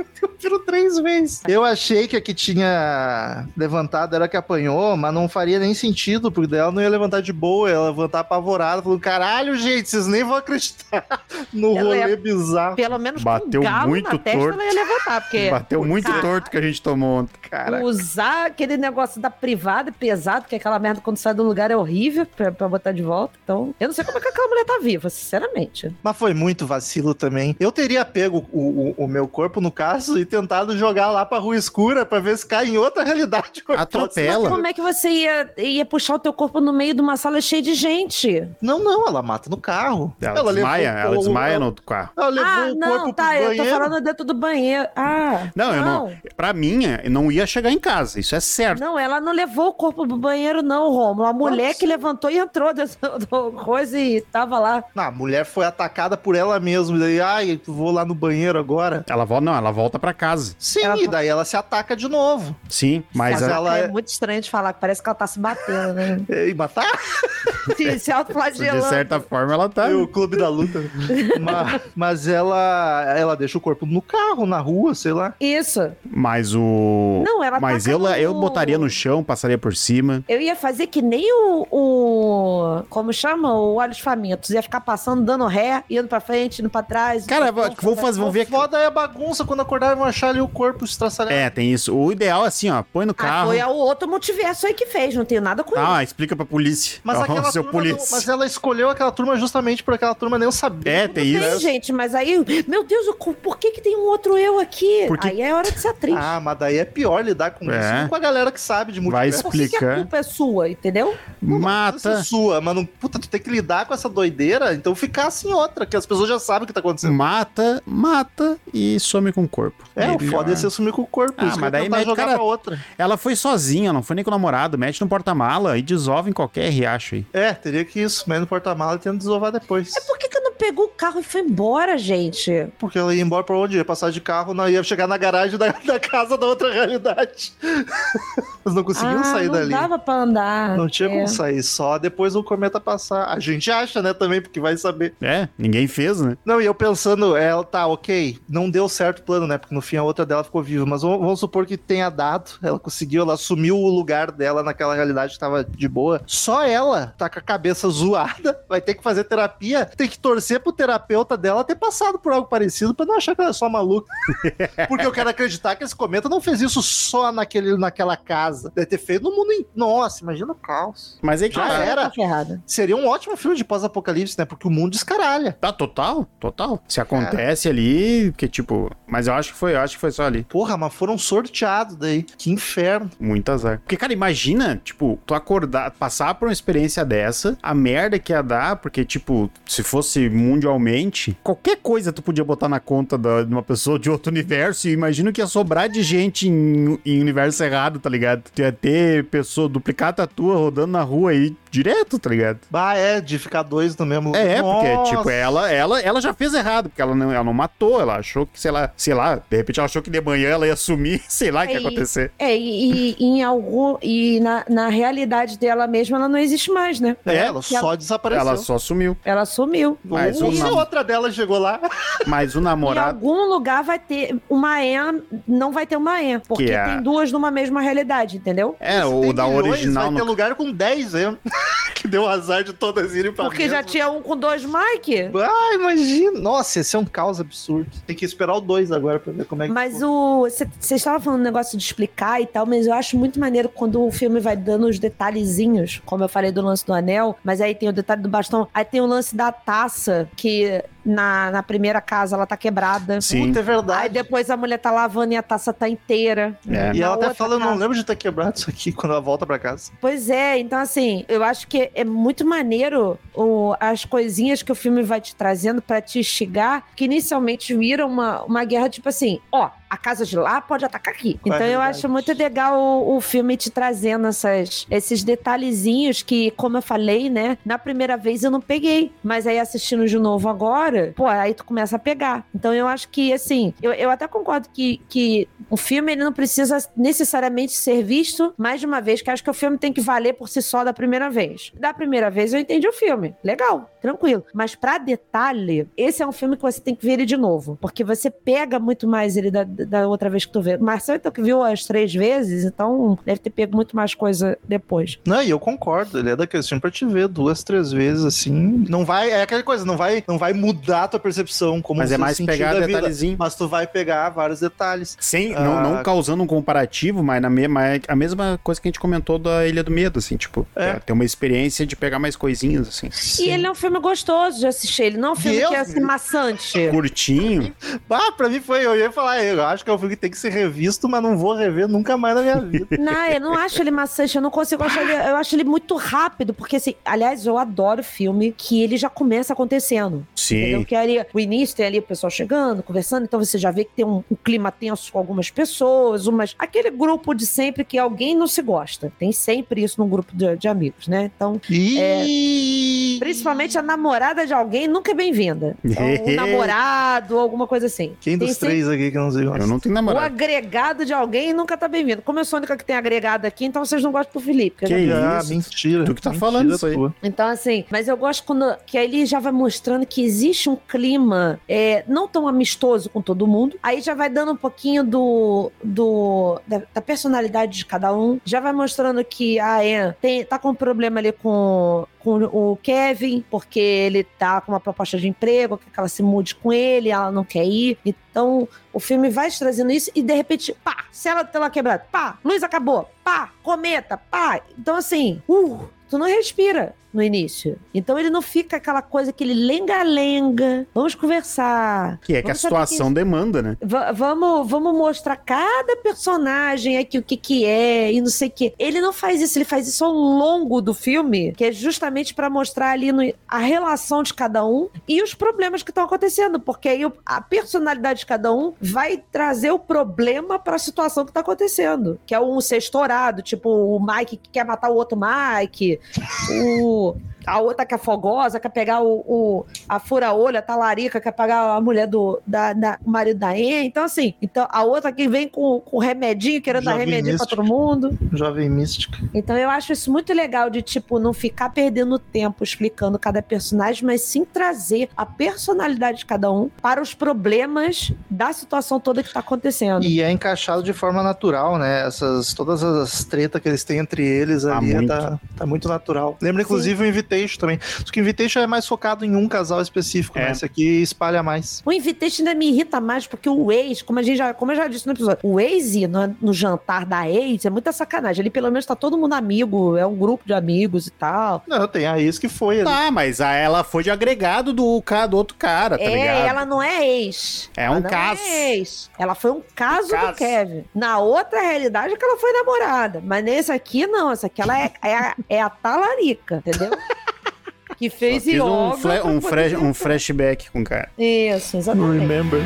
prefiro três vezes. Eu achei que a que tinha levantado era a que apanhou, mas não faria nem sentido, porque ela não ia levantar de boa, ia levantar apavorada, falando: caralho, gente, vocês nem vão acreditar no Ela rolê ia- bizarro. Pelo menos Bateu com um galo muito na testa torto. ela ia levantar, porque Bateu muito Cara, torto que a gente tomou ontem. Caraca. usar aquele negócio da privada é pesado, que aquela merda quando sai do lugar é horrível pra, pra botar de volta. Então, eu não sei como é que aquela mulher tá viva, sinceramente. Mas foi muito vacilo também. Eu teria pego o, o, o meu corpo, no caso, e tentado jogar lá pra rua escura pra ver se cai em outra realidade. Atropela. Como é que você ia, ia puxar o teu corpo no meio de uma sala cheia de gente? Não, não, ela mata no carro. Ela, desmaia, levou ela desmaia no outro carro. Ela levou ah, o não, corpo tá, pro eu tô banheiro. falando dentro do banheiro. Ah, Não, eu não. Pra mim, eu não ia chegar em casa, isso é certo. Não, ela não levou o corpo pro banheiro, não, Romulo. A mulher Nossa. que levantou e entrou do coisa e tava lá. Não, a mulher foi atacada por ela mesma. E daí, ai, eu vou lá no banheiro agora. Ela volta, não, ela volta pra casa. Sim, Ela- e daí ela se ataca de novo. Sim, mas Mas a- ela é é- muito estranho de falar, parece que ela tá se batendo, né? E matar? se, se de autoflagelando. certa forma ela tá. É o clube da luta. mas, mas ela, ela deixa o corpo no carro, na rua, sei lá. Isso. Mas o. Não, ela Mas taca eu, no- eu botaria no chão, passaria por cima. Eu ia fazer que nem o, o- Como chama? O Olhos Famintos. Ia ficar passando, dando ré, indo pra frente, indo pra trás. Cara, vou, vou fazer, vamos ver foda é a bagunça. Quando acordar, vão achar ali o corpo estraçalhado. É, tem isso. O ideal é assim, ó, põe no Ah, carro. foi o outro multiverso aí que fez, não tenho nada com isso. Ah, explica pra polícia. Mas aquela seu turma não- polícia. mas ela escolheu aquela turma justamente por aquela turma nem sabia. É, tem Tem, isso. gente, mas aí, meu Deus, o- por que que tem um outro eu aqui? Porque- Aí é hora de ser atriz. Ah, mas daí é pior lidar com É. isso com a galera que sabe de Vai multiverso. por que, que a explicar. culpa é sua, entendeu? Isso é Mata. sua, mas não, puta, tu tem que lidar com essa doideira, então ficar assim outra, que as pessoas já sabem o que tá acontecendo. Mata, mata e some com o corpo. É, o Melhor. foda é você sumir com o corpo, Ah, mas eu daí mete jogar cara- pra outra. Ela foi sozinha, não foi nem com o namorado. Mete no porta-mala e desova em qualquer riacho aí. É, teria que isso, mas no porta-mala e tenta desovar depois. Por que que não pegou o carro e foi embora, gente? Porque ela ia embora pra onde? Ia passar de carro, não ia chegar na garagem da, da casa da outra realidade. Eles não conseguiam ah, sair não dali. dava pra andar. Não tinha É. como sair, só depois o cometa passar. A gente acha, né, também, porque vai saber. É, ninguém fez, né? Não, e eu pensando, ela tá, ok, não deu certo o plano, né? Porque no fim a outra dela ficou viva. Mas vamos, vamos supor que tenha dado, ela conseguiu, ela assumiu o lugar dela naquela realidade que tava de boa. Só ela tá com a cabeça zoada, vai ter que fazer terapia, tem que torcer pro terapeuta dela ter passado por algo parecido pra não achar que ela é só maluca. Porque eu quero acreditar que esse cometa não fez isso só naquele, naquela casa. Deve ter feito no mundo. In... Nossa, imagina o caos. Mas aí que Já tá. era. Tá ferrada. Seria um ótimo filme de pós-apocalipse, né? Porque o mundo descaralha. Tá total, total. Se acontece ali, que tipo, mas eu acho que foi, eu acho que foi só ali. Porra, mas foram sorteados daí. Que inferno. Muito azar. Porque, cara, imagina, tipo, tu acordar, passar por uma experiência dessa, a merda que ia dar, porque, tipo, se fosse mundialmente, qualquer coisa tu podia botar na conta da- de uma pessoa de outro universo, e imagino que ia sobrar de gente em, em universo errado, tá ligado? Tu ia ter pessoa, duplicata tua rodando na rua aí direto, tá ligado? Bah, é, de ficar dois no mesmo É, é, porque, Nossa. tipo, ela, ela, ela já fez errado, porque ela não, ela não matou, ela achou que, sei lá, sei lá, de repente ela achou que de manhã ela ia sumir, sei lá o que ia acontecer. É, e, e em algum. E na, na realidade dela mesma, ela não existe mais, né? É, ela Que ela- só desapareceu. Ela só sumiu. Ela sumiu. Mas Ou se nam- outra dela chegou lá. Mas o Em namorado. algum lugar vai ter uma E, não vai ter uma E. Porque Que é- tem duas numa mesma realidade, entendeu? É, Se o da milhões, original. Vai ter No... lugar com 10, hein? que deu azar de todas irem pra Porque já mesma. tinha um com dois Mike. Ah, imagina. Nossa, esse é um caos absurdo. Tem que esperar o 2 agora pra ver como é que Mas ficou. o. Você estava falando um negócio de explicar e tal, mas eu acho muito maneiro quando o filme vai dando os detalhezinhos, como eu falei do lance do anel, mas aí tem o detalhe do bastão, aí tem o lance da taça, que na, na primeira casa ela tá quebrada. Sim. Puta, é verdade. Aí depois a mulher tá lavando e a taça tá inteira. É. E ela até fala, eu não casa. lembro de ter quebrado isso aqui quando ela volta pra casa. Pois é, então assim, eu acho que é muito maneiro o, as coisinhas que o filme vai te trazendo pra te instigar, que inicialmente viram uma, uma guerra tipo assim, ó, a casa de lá pode atacar aqui. Qual é então eu acho muito legal o, o filme te trazendo essas, esses detalhezinhos que, como eu falei, né, na primeira vez eu não peguei, mas aí assistindo de novo agora, pô, aí tu começa a pegar. Então eu acho que, assim, eu, eu até concordo que, que o filme ele não precisa necessariamente ser visto mais de uma vez, que acho que o filme tem que valer por si só da primeira vez. Da primeira vez eu entendi o filme. Legal, tranquilo. Mas pra detalhe, esse é um filme que você tem que ver ele de novo. Porque você pega muito mais ele da, da outra vez que tu vê. Marcelo, então, que viu as três vezes, então deve ter pego muito mais coisa depois. Não, e eu concordo, ele é daquele filme pra te ver duas, três vezes, assim. Não vai, é aquela coisa, não vai, não vai mudar a tua percepção como Mas é mais pegar detalhezinho. Mas tu vai pegar vários detalhes. Sem, Ah. não, não causando um comparativo, mas na mesma, é a mesma coisa que a gente comentou da Ilha do Medo, assim, tipo, É. é, ter uma experiência de pegar mais coisinhas, assim. E ele é um filme gostoso de assistir, ele não é um filme Deus que é assim, maçante. Curtinho. Ah, pra mim foi, eu ia falar, eu acho que é um filme que tem que ser revisto, mas não vou rever nunca mais na minha vida. Não, eu não acho ele maçante, eu não consigo achar ele. Eu acho ele muito rápido, porque assim, aliás, eu adoro filme que ele já começa acontecendo. Entendeu? Sim. Que ali, o início tem ali o pessoal chegando, conversando, então você já vê que tem um, um clima tenso com algumas pessoas, umas. Aquele grupo de sempre que alguém não se gosta. Tem sempre isso num grupo de, de amigos, né? Então, E... principalmente a namorada de alguém nunca é bem-vinda. Então, o namorado, alguma coisa assim. Quem Tem dos sempre- três aqui que não se gosta? Eu não tenho O namorado. agregado de alguém nunca tá bem-vindo. Como eu sou a única que tem agregado aqui, então vocês não gostam do Felipe. que eu Que já- Ah, isso? mentira. Tu que tá Mentira falando isso aí. Então, assim, mas eu gosto quando. Que aí ele já vai mostrando que existe um clima é, não tão amistoso com todo mundo. Aí já vai dando um pouquinho do. do da, da personalidade de cada um. Já vai mostrando que a Anne tem, tá com um problema ali com. Com o Kevin, porque ele tá com uma proposta de emprego, quer que ela se mude com ele, ela não quer ir. Então, o filme vai te trazendo isso e de repente, pá, cela tela quebrada, pá, luz acabou, pá, cometa, pá. Então, assim, uh, tu não respira no início. Então ele não fica aquela coisa, aquele lenga-lenga. Vamos conversar. Que é que a situação demanda, né? Va- vamos, vamos mostrar cada personagem aqui o que que é e não sei o que. Ele não faz isso, ele faz isso ao longo do filme, que é justamente pra mostrar ali no- a relação de cada um e os problemas que estão acontecendo, porque aí a personalidade de cada um vai trazer o problema pra situação que tá acontecendo, que é um ser estourado, tipo o Mike que quer matar o outro Mike, o tipo, a outra que é fogosa, quer pegar o, o- a fura-olho, a talarica, quer pegar a mulher do da, da- o marido da En. Então, assim, então, a outra que vem com, com remedinho, querendo dar Jovem remedinho pra mística. todo mundo. Jovem mística. Então, eu acho isso muito legal de, tipo, não ficar perdendo tempo explicando cada personagem, mas sim trazer a personalidade de cada um para os problemas da situação toda que tá acontecendo. E é encaixado de forma natural, né? Essas, todas as tretas que eles têm entre eles Ah, ali muito. tá, tá muito natural. Lembra, inclusive, o Invitation também. Só que o Invitation é mais focado em um casal específico, É. né? Esse aqui espalha mais. O Invitation ainda me irrita mais, porque o ex, como, a gente já, como eu já disse no episódio, o ex ir no, no jantar da ex é muita sacanagem. Ali pelo menos tá todo mundo amigo, é um grupo de amigos e tal. Não, tem a ex que foi ali. Tá, mas a, ela foi de agregado do, do outro cara, tá é, ligado? ela não é ex. É Ela um não caso. É ex. Ela foi um caso, Caso. do Kevin. Na outra realidade é que ela foi namorada. Mas nesse aqui, não. Essa aqui ela é, é, a- é a talarica, entendeu? que fez Fiz um, yoga. fla- pra um, flash- um flashback com o cara. Isso, exatamente. Remember.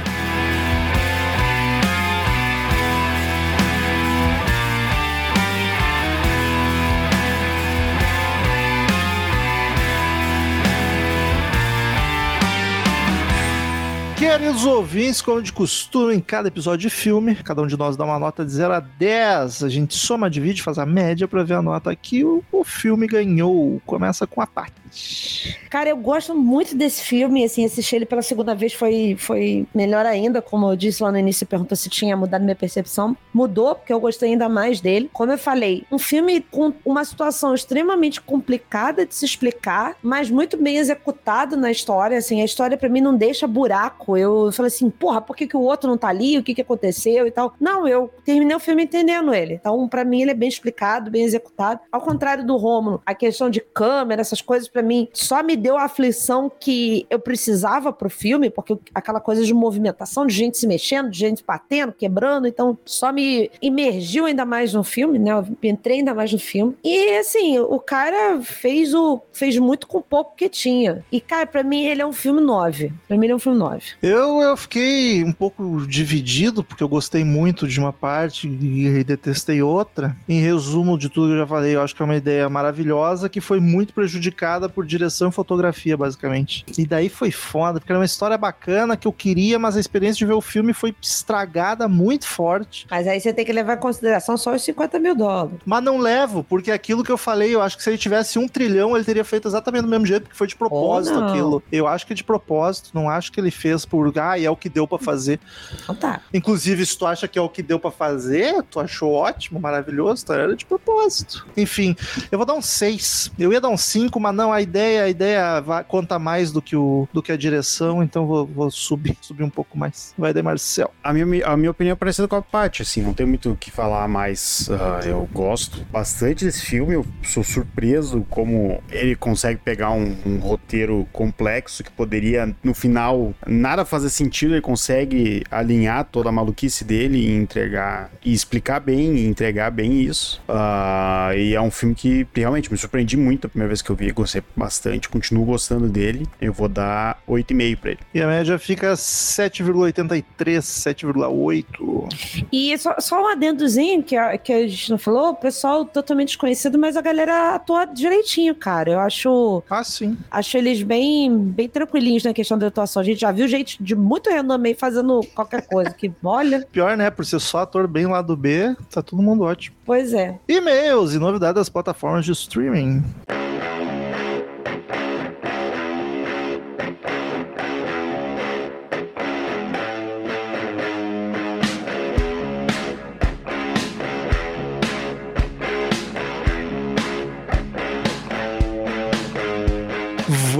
Queridos ouvintes, como de costume, em cada episódio de filme, cada um de nós dá uma nota de 0 a 10. A gente soma, divide, faz a média pra ver a nota que o, o filme ganhou. Começa com a Paty. Cara, eu gosto muito desse filme, assim, assistir ele pela segunda vez foi, foi melhor ainda, como eu disse lá no início, perguntou se tinha mudado minha percepção. Mudou, porque eu gostei ainda mais dele. Como eu falei, um filme com uma situação extremamente complicada de se explicar, mas muito bem executado na história, assim, a história pra mim não deixa buraco. Eu falei assim, porra, por que, que o outro não tá ali? O que, que aconteceu e tal? Não, eu terminei o filme entendendo ele. Então, pra mim, ele é bem explicado, bem executado. Ao contrário do Rômulo, a questão de câmera, essas coisas, pra mim, só me deu a aflição que eu precisava pro filme, porque aquela coisa de movimentação, de gente se mexendo, de gente batendo, quebrando, então só me imergiu ainda mais no filme, né? Eu entrei ainda mais no filme. E assim, o cara fez o fez muito com pouco que tinha. E cara, pra mim ele é um filme 9. Pra mim ele é um filme 9. Eu, eu fiquei um pouco dividido, porque eu gostei muito de uma parte e detestei outra. Em resumo de tudo que eu já falei, eu acho que é uma ideia maravilhosa que foi muito prejudicada por direção e fotografia, basicamente. E daí foi foda, porque era uma história bacana que eu queria, mas a experiência de ver o filme foi estragada muito forte. Mas aí você tem que levar em consideração só os 50 mil dólares. Mas não levo, porque aquilo que eu falei, eu acho que se ele tivesse um trilhão, ele teria feito exatamente do mesmo jeito, porque foi de propósito não. aquilo. Eu acho que é de propósito, não acho que ele fez por, ah, é o que deu pra fazer. Então tá. Inclusive, se tu acha que é o que deu pra fazer, tu achou ótimo, maravilhoso, tá? Era de propósito. Enfim, eu vou dar um 6. Eu ia dar um 5, mas não, a ideia, a ideia vai, conta mais do que, o, do que a direção, então vou, vou subir, subir um pouco mais. Vai de Marcel. A minha, a minha opinião é parecida com a Paty, assim, não tem muito o que falar mais. Uh, eu gosto bastante desse filme, eu sou surpreso como ele consegue pegar um, um, roteiro complexo que poderia, no final, nada fazer sentido, ele consegue alinhar toda a maluquice dele e entregar, e explicar bem, e entregar bem isso. Uh, e é um filme que realmente me surpreendi muito a primeira vez que eu vi, gostei bastante, continuo gostando dele. Eu vou dar 8,5 pra ele. E a média fica 7,83, 7,8. E só, só um adendozinho que a, que a gente não falou, o pessoal totalmente desconhecido, mas a galera atua direitinho, cara. Eu acho. Ah, sim. Acho eles bem, bem tranquilinhos na questão da atuação. A gente já viu gente de muito renome fazendo qualquer coisa. Que, olha. Pior, né? Por ser só ator bem lá do B, tá todo mundo ótimo. Pois é. E-mails e novidades das plataformas de streaming.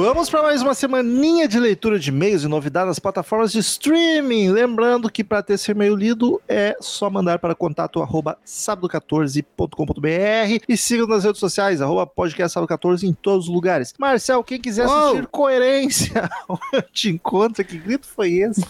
Vamos para mais uma semaninha de leitura de e-mails e novidades das plataformas de streaming. Lembrando que para ter seu e-mail lido é só mandar para contato arroba sábado14.com.br e siga nas redes sociais, arroba podcast sábado14 em todos os lugares. Marcel, quem quiser assistir Coerência, te encontra, que grito foi esse?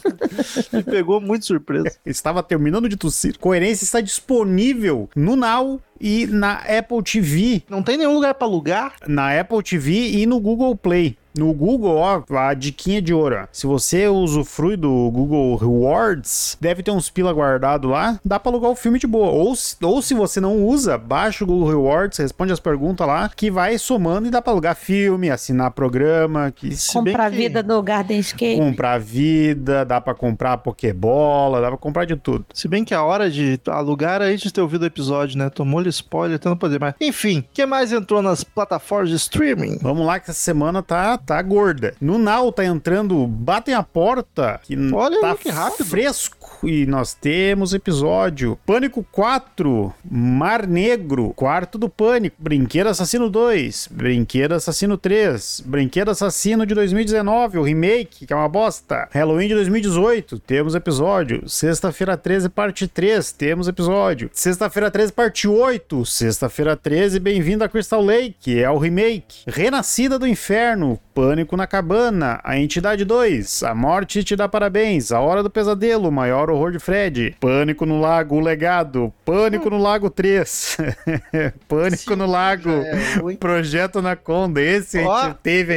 Me pegou muito surpresa. Estava terminando de tossir. Coerência está disponível no Now e na Apple TV. Não tem nenhum lugar para alugar? Na Apple TV e no Google Play. No Google, ó, a diquinha de ouro. Ó. Se você usufrui do Google Rewards, deve ter uns pila guardado lá, dá pra alugar o filme de boa. Ou, ou se você não usa, baixa o Google Rewards, responde as perguntas lá, que vai somando e dá pra alugar filme, assinar programa. Que, comprar que... vida no Gardenscape. Comprar vida, dá pra comprar Pokébola, dá pra comprar de tudo. Se bem que a hora de alugar é antes de ter ouvido o episódio, né? Tomou-lhe spoiler, não poder mais. Enfim, o que mais entrou nas plataformas de streaming? Vamos lá que essa semana tá tá gorda. No Now tá entrando Batem a Porta, que Olha tá que rápido. fresco. E nós temos episódio Pânico 4, Mar Negro, Quarto do Pânico, Brinquedo Assassino 2, Brinquedo Assassino 3, Brinquedo Assassino de 2019, o remake, que é uma bosta. Halloween de 2018, temos episódio. Sexta-feira 13, parte 3, temos episódio. Sexta-feira 13, parte 8, Sexta-feira 13, Bem-vindo a Crystal Lake, é o remake. Renascida do Inferno, Pânico na Cabana, A Entidade 2, A Morte Te Dá Parabéns, A Hora do Pesadelo, Maior Horror de Fred, Pânico no Lago, O Legado, Pânico no Lago 3, Pânico Sim, no Lago, é Projeto Anaconda. Esse oh, a gente teve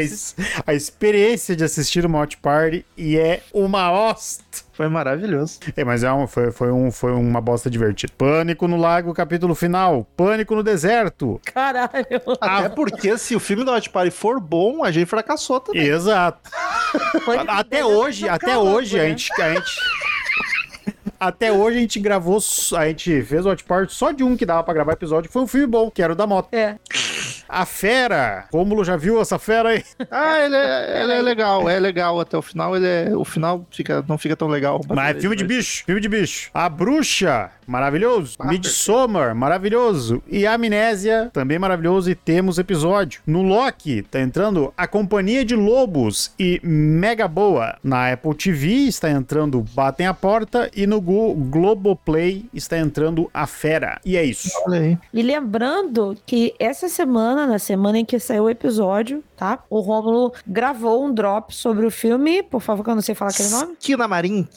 a, a experiência de assistir o Watch Party e é uma hosta. Foi maravilhoso. É, mas é um, foi, foi, um, foi uma bosta divertida. Pânico no Lago, capítulo final. Pânico no Deserto. Caralho. Até porque se o filme do Hot Party for bom, a gente fracassou também. Exato. até hoje, até hoje, a né? gente... A gente... Até hoje a gente gravou, a gente fez o Watch Party só de um que dava pra gravar episódio. Foi um filme bom, que era o da moto. É. A Fera. Rômulo já viu essa fera aí? Ah, ele é, ele é legal, é legal até o final. Ele é, o final fica, não fica tão legal. Mas é filme de bicho, filme de bicho. A Bruxa, maravilhoso. Ah, Midsommar, maravilhoso. E Amnésia, também maravilhoso. E temos episódio. No Loki, tá entrando A Companhia de Lobos e Mega Boa. Na Apple TV está entrando Batem a Porta e no Globoplay está entrando A Fera. E é isso. E lembrando que essa semana na semana em que saiu o episódio, tá? O Rômulo gravou um drop sobre o filme, por favor, que eu não sei falar aquele nome. Esquina Marim.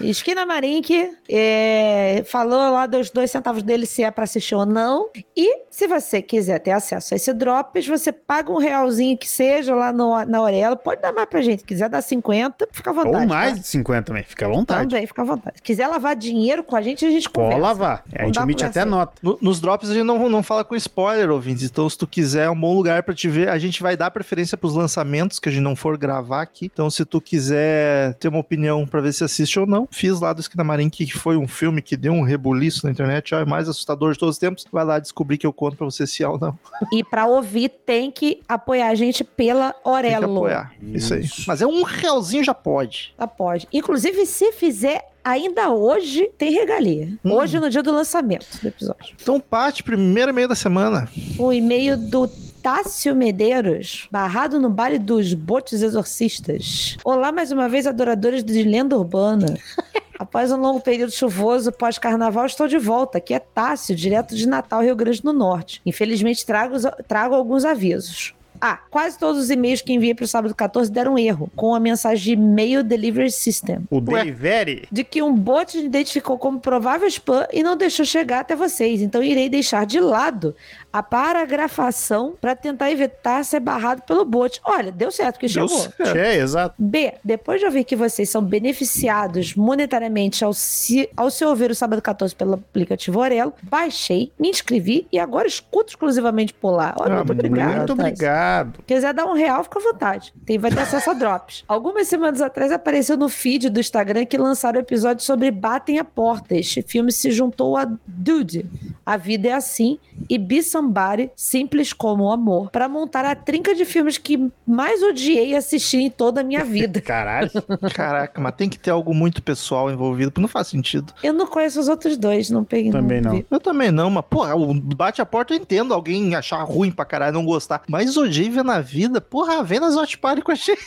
Esquina Marink é, falou lá dos dois centavos dele se é para assistir ou não. E se você quiser ter acesso a esse Drops, você paga um realzinho que seja lá no, na Orelha. Pode dar mais pra gente. Se quiser dar 50, fica à vontade. Ou mais tá? de 50 também, fica à vontade. Também, fica à vontade. Se quiser lavar dinheiro com a gente, a gente conversa. Pode lavar. A gente emite até nota. No, nos Drops a gente não, não fala com spoiler, ouvintes. Então, se tu quiser, é um bom lugar para te ver. A gente vai dar preferência pros lançamentos que a gente não for gravar aqui. Então, se tu quiser ter uma opinião para ver se assiste ou não, não. Fiz lá do Esquina que foi um filme que deu um rebuliço na internet, ó, é mais assustador de todos os tempos. Vai lá descobrir que eu conto pra você se é ou não. E pra ouvir, tem que apoiar a gente pela Tem que Orelo. apoiar. Isso aí. Isso. Mas é um realzinho já pode. Ela pode. Inclusive, se fizer, ainda hoje tem regalia. Hum. Hoje, no dia do lançamento do episódio. Então, parte, primeiro e-mail da semana. O e-mail do Tássio Medeiros, barrado no baile dos botes exorcistas. Olá, mais uma vez, adoradores de lenda urbana. Após um longo período chuvoso pós-carnaval, estou de volta. Aqui é Tássio, direto de Natal, Rio Grande do Norte. Infelizmente, trago, trago alguns avisos. Ah, quase todos os e-mails que enviei para o sábado 14 deram erro, com a mensagem de Mail Delivery System. O. Delivery. De que um bot identificou como provável spam e não deixou chegar até vocês. Então irei deixar de lado a paragrafação para tentar evitar ser barrado pelo bot. Olha, deu certo que Deu chegou. certo. É, exato. B, depois de ouvir que vocês são beneficiados monetariamente ao se, ao se ouvir o sábado 14 pelo aplicativo Orelo, baixei, me inscrevi e agora escuto exclusivamente por lá. Olha, Ah, muito obrigado. Muito obrigado. Quiser dar um real, fica à vontade. Tem, vai ter acesso a drops. Algumas semanas atrás apareceu no feed do Instagram que lançaram o episódio sobre Batem a Porta. Este filme se juntou a Dude, A Vida é Assim, e Be Somebody, Simples como o Amor, para montar a trinca de filmes que mais odiei assistir em toda a minha vida. Caralho. Caraca, mas tem que ter algo muito pessoal envolvido, porque não faz sentido. Eu não conheço os outros dois, não peguei. Também não. vi. Eu também não, mas, porra, o bate a porta eu entendo alguém achar ruim pra caralho, não gostar. Mas odiei ver na vida, porra, vem nas Watch Party com a gente.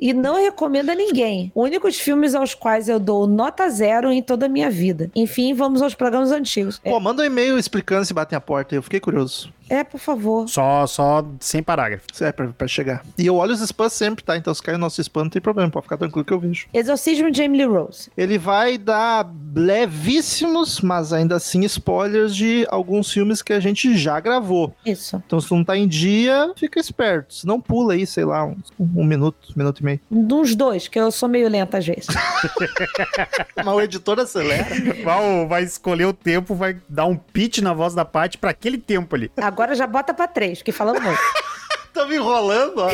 E não recomendo a ninguém. Únicos filmes aos quais eu dou nota zero em toda a minha vida. Enfim, vamos aos programas antigos. É, Pô, manda um e-mail explicando se batem a porta aí, eu fiquei curioso. É, por favor. Só, só sem parágrafo. É pra, pra chegar. E eu olho os spams sempre, tá? Então se cair no nosso spam, não tem problema, pode ficar tranquilo que eu vejo. Exorcismo de Emily Rose. Ele vai dar levíssimos, mas ainda assim, spoilers de alguns filmes que a gente já gravou. Isso. Então, se não tá em dia, fica esperto. Se não, pula aí, sei lá, um, um minuto, um minuto e meio. Uns dois, que eu sou meio lenta às vezes. Mas o editor acelera. Vai, vai escolher o tempo, vai dar um pitch na voz da parte pra aquele tempo ali. Agora já bota pra três, porque falando muito. tá me enrolando, ó.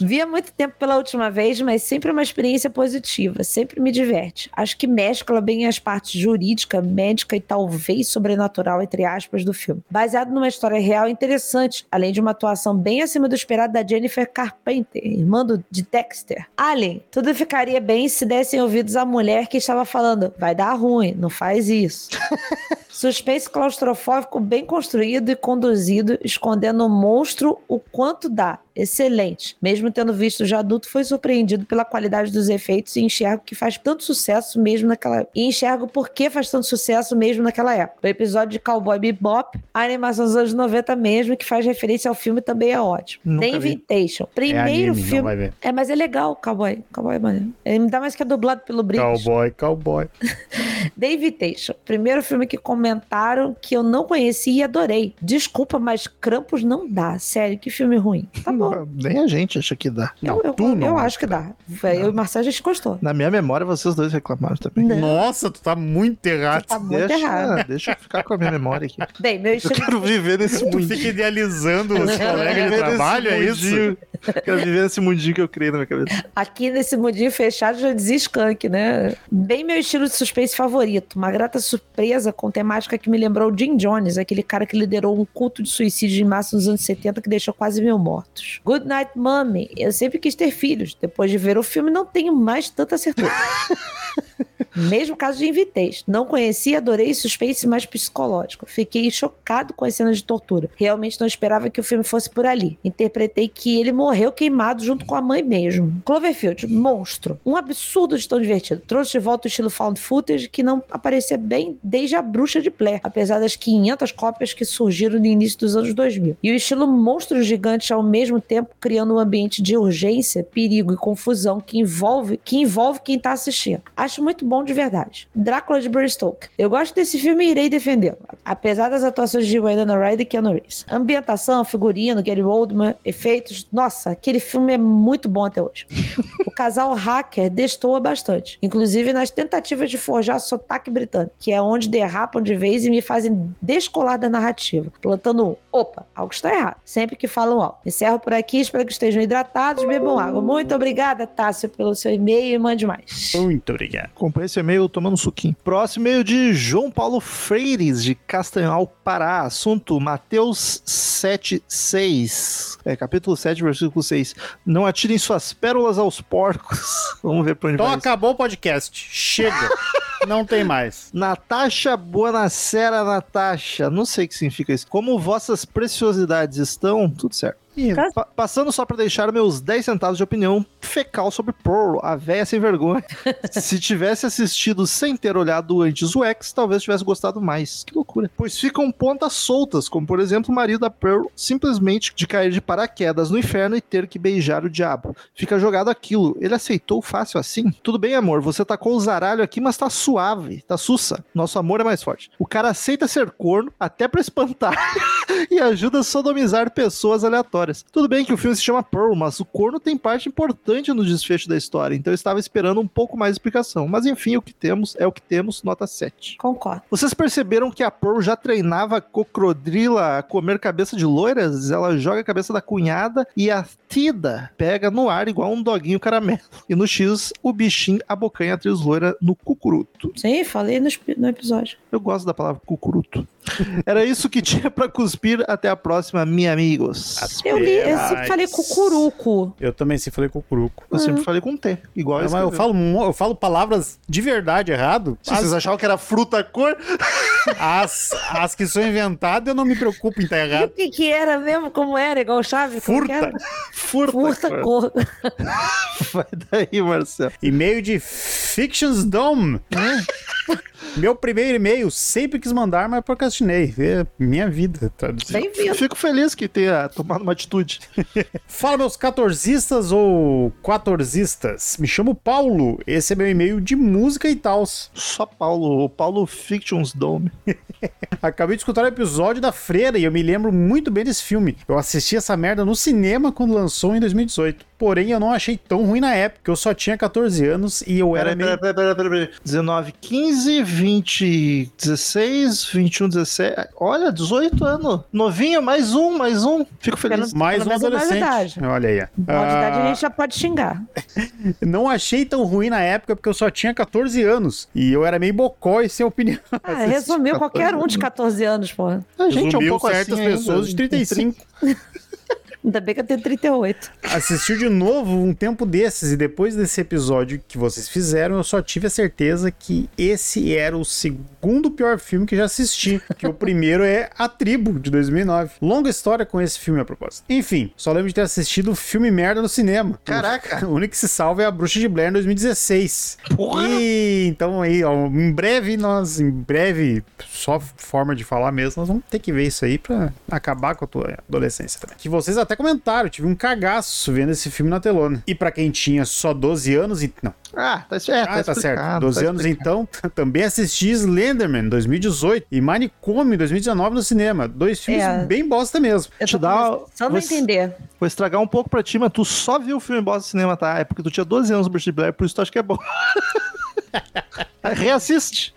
Vi há muito tempo pela última vez, mas sempre uma experiência positiva, sempre me diverte. Acho que mescla bem as partes jurídica, médica e talvez sobrenatural, entre aspas, do filme. Baseado numa história real interessante, além de uma atuação bem acima do esperado da Jennifer Carpenter, irmã do, de Dexter. Alien, tudo ficaria bem se dessem ouvidos à mulher que estava falando: vai dar ruim, não faz isso. Suspense claustrofóbico bem construído e conduzido, escondendo o monstro o quanto dá. Excelente. Mesmo tendo visto já adulto, foi surpreendido pela qualidade dos efeitos e enxergo que faz tanto sucesso mesmo naquela E enxergo por que faz tanto sucesso mesmo naquela época. O episódio de Cowboy Bebop, a animação dos anos 90 mesmo, que faz referência ao filme, também é ótimo. Nunca. Invitation. É Primeiro anime, não filme. É, mas é legal, Cowboy. Cowboy é maneiro. Ainda mais que é dublado pelo Briggs. Cowboy, cowboy. The Invitation. Primeiro filme que comentaram que eu não conhecia e adorei. Desculpa, mas Krampus não dá. Sério, que filme ruim. Tá bom. Nem a gente acha que dá. Não, eu eu, tu não eu acho que dá. Eu e o Marcelo a gente gostou. Na minha memória, vocês dois reclamaram também. Não. Nossa, tu tá muito errado. Tá muito deixa, errado. deixa eu ficar com a minha memória aqui. Bem, meu Eu estilo. quero viver nesse Tu mundinho. fica idealizando os colegas de trabalho, é isso? Quero viver nesse mundinho que eu criei na minha cabeça. Aqui nesse mundinho fechado já dizia skunk, né? Bem meu estilo de suspense favorito. Uma grata surpresa com temática que me lembrou o Jim Jones, aquele cara que liderou um culto de suicídio em massa nos anos 70 que deixou quase mil mortos. Good Night Mommy. Eu sempre quis ter filhos. Depois de ver o filme, não tenho mais tanta certeza. Mesmo caso de Invitation. Não conhecia, adorei suspense mais psicológico. Fiquei chocado com as cenas de tortura. Realmente não esperava que o filme fosse por ali. Interpretei que ele morreu queimado junto com a mãe mesmo. Cloverfield, monstro. Um absurdo de tão divertido. Trouxe de volta o estilo found footage que não aparecia bem desde a Bruxa de Blair, apesar das 500 cópias que surgiram no início dos anos 2000. E o estilo monstro gigante ao mesmo tempo criando um ambiente de urgência, perigo e confusão que envolve, que envolve quem tá assistindo. Acho muito bom de verdade. Drácula de Bram Stoker. Eu gosto desse filme e irei defendê-lo. Apesar das atuações de Winona Ryder e Keanu Reeves. Ambientação, figurino, Gary Oldman, efeitos. Nossa, aquele filme é muito bom até hoje. o casal hacker destoa bastante. Inclusive nas tentativas de forjar sotaque britânico, que é onde derrapam de vez e me fazem descolar da narrativa. Plantando um. Opa, algo está errado. Sempre que falam algo. Encerro por aqui, espero que estejam hidratados, bebam água. Muito obrigada, Tássio, pelo seu e-mail e mande mais. Muito obrigado. Comprei esse e-mail tomando um suquinho. Próximo e-mail de João Paulo Freires, de Castanhal, Pará. Assunto Mateus 7,6. É, capítulo 7, versículo 6. Não atirem suas pérolas aos porcos. Vamos ver pra onde Então vai. isso. acabou o podcast. Chega. Não tem mais. Natasha Buonasera, Natasha. Não sei o que significa isso. Como vossas preciosidades estão, tudo certo. Pa- passando só pra deixar meus 10 centavos de opinião fecal sobre Pearl, a véia sem vergonha. Se tivesse assistido sem ter olhado antes o X, talvez tivesse gostado mais. Que loucura. Pois ficam pontas soltas, como por exemplo o marido da Pearl simplesmente de cair de paraquedas no inferno e ter que beijar o diabo. Fica jogado aquilo. Ele aceitou fácil assim? Tudo bem, amor, você tacou o zaralho aqui, mas tá suave, tá sussa. Nosso amor é mais forte. O cara aceita ser corno, até pra espantar, e ajuda a sodomizar pessoas aleatórias. Tudo bem que o filme se chama Pearl, mas o corno tem parte importante no desfecho da história, então eu estava esperando um pouco mais de explicação. Mas enfim, o que temos é o que temos, nota 7. Concordo. Vocês perceberam que a Pearl já treinava a cocrodrila a comer cabeça de loiras? Ela joga a cabeça da cunhada e a Tida pega no ar igual um doguinho caramelo. E no X, o bichinho abocanha a atriz loira no cucuruto. Sim, falei no, no episódio. Eu gosto da palavra cucuruto. Era isso que tinha pra cuspir. Até a próxima, minha amigos. Eu li, eu sempre falei cucuruco. Eu também sempre falei cucuruco. Eu sempre falei com T, igual Mas eu falo, eu falo palavras de verdade errado. Se vocês As, achavam que era fruta cor, as, as que são inventadas, eu não me preocupo em estar E o errado. que que era mesmo? Como era? Igual que Furta. Furta, Furta cor. cor. Vai daí, Marcelo. E-mail de Fictions Dome. Meu primeiro e-mail, sempre quis mandar, mas procrastinei. É minha vida. traduzido. Bem-vindo. Fico feliz que tenha tomado uma atitude. Fala, meus quatorzistas ou quatorzistas. Me chamo Paulo. Esse é meu e-mail de música e tals. Só Paulo, o Paulo Fictions Dome. Acabei de escutar o episódio da Freira e eu me lembro muito bem desse filme. Eu assisti essa merda no cinema quando lançou em 2018. Porém, eu não achei tão ruim na época. Eu só tinha 14 anos e eu era meio... peraí, peraí, peraí, peraí. 19, 15, 20, 16, 21, 17. Olha, 18 anos. Novinho, mais um, mais um. Fico feliz. Pelo- Mais um adolescente. Olha aí. Maior de idade a gente já pode xingar. Não achei tão ruim na época porque eu só tinha 14 anos. E eu era meio bocó e sem opinião. Ah, resumiu 14 qualquer um de 14 anos, pô. A gente é um Resumiu pouco certas assim ainda. pessoas de 35. Ainda bem que eu tenho 38. Assistiu de novo um tempo desses e depois desse episódio que vocês fizeram, eu só tive a certeza que esse era o segundo pior filme que já assisti. Que o primeiro é A Tribo, de 2009. Longa história com esse filme a propósito. Enfim, só lembro de ter assistido o filme merda no cinema. Caraca. O único que se salva é a Bruxa de Blair em 2016. Porra. E então aí, ó, em breve nós, em breve, só forma de falar mesmo, nós vamos ter que ver isso aí pra acabar com a tua adolescência também. Que vocês até comentaram, eu tive um cagaço vendo esse filme na telona. E pra quem tinha só 12 anos, e não, Ah, tá, é, ah, tá certo. explicado, 12 tá anos então, também assisti Slenderman 2018 e Manicômio 2019 no cinema. Dois filmes É. bem bosta mesmo. Eu Te tô dá- começando a você- entender. Vou estragar um pouco pra ti, mas tu só viu o filme Boss no cinema, tá? É porque tu tinha 12 anos no Bruce Blair, por isso tu acha que é bom. Reassiste.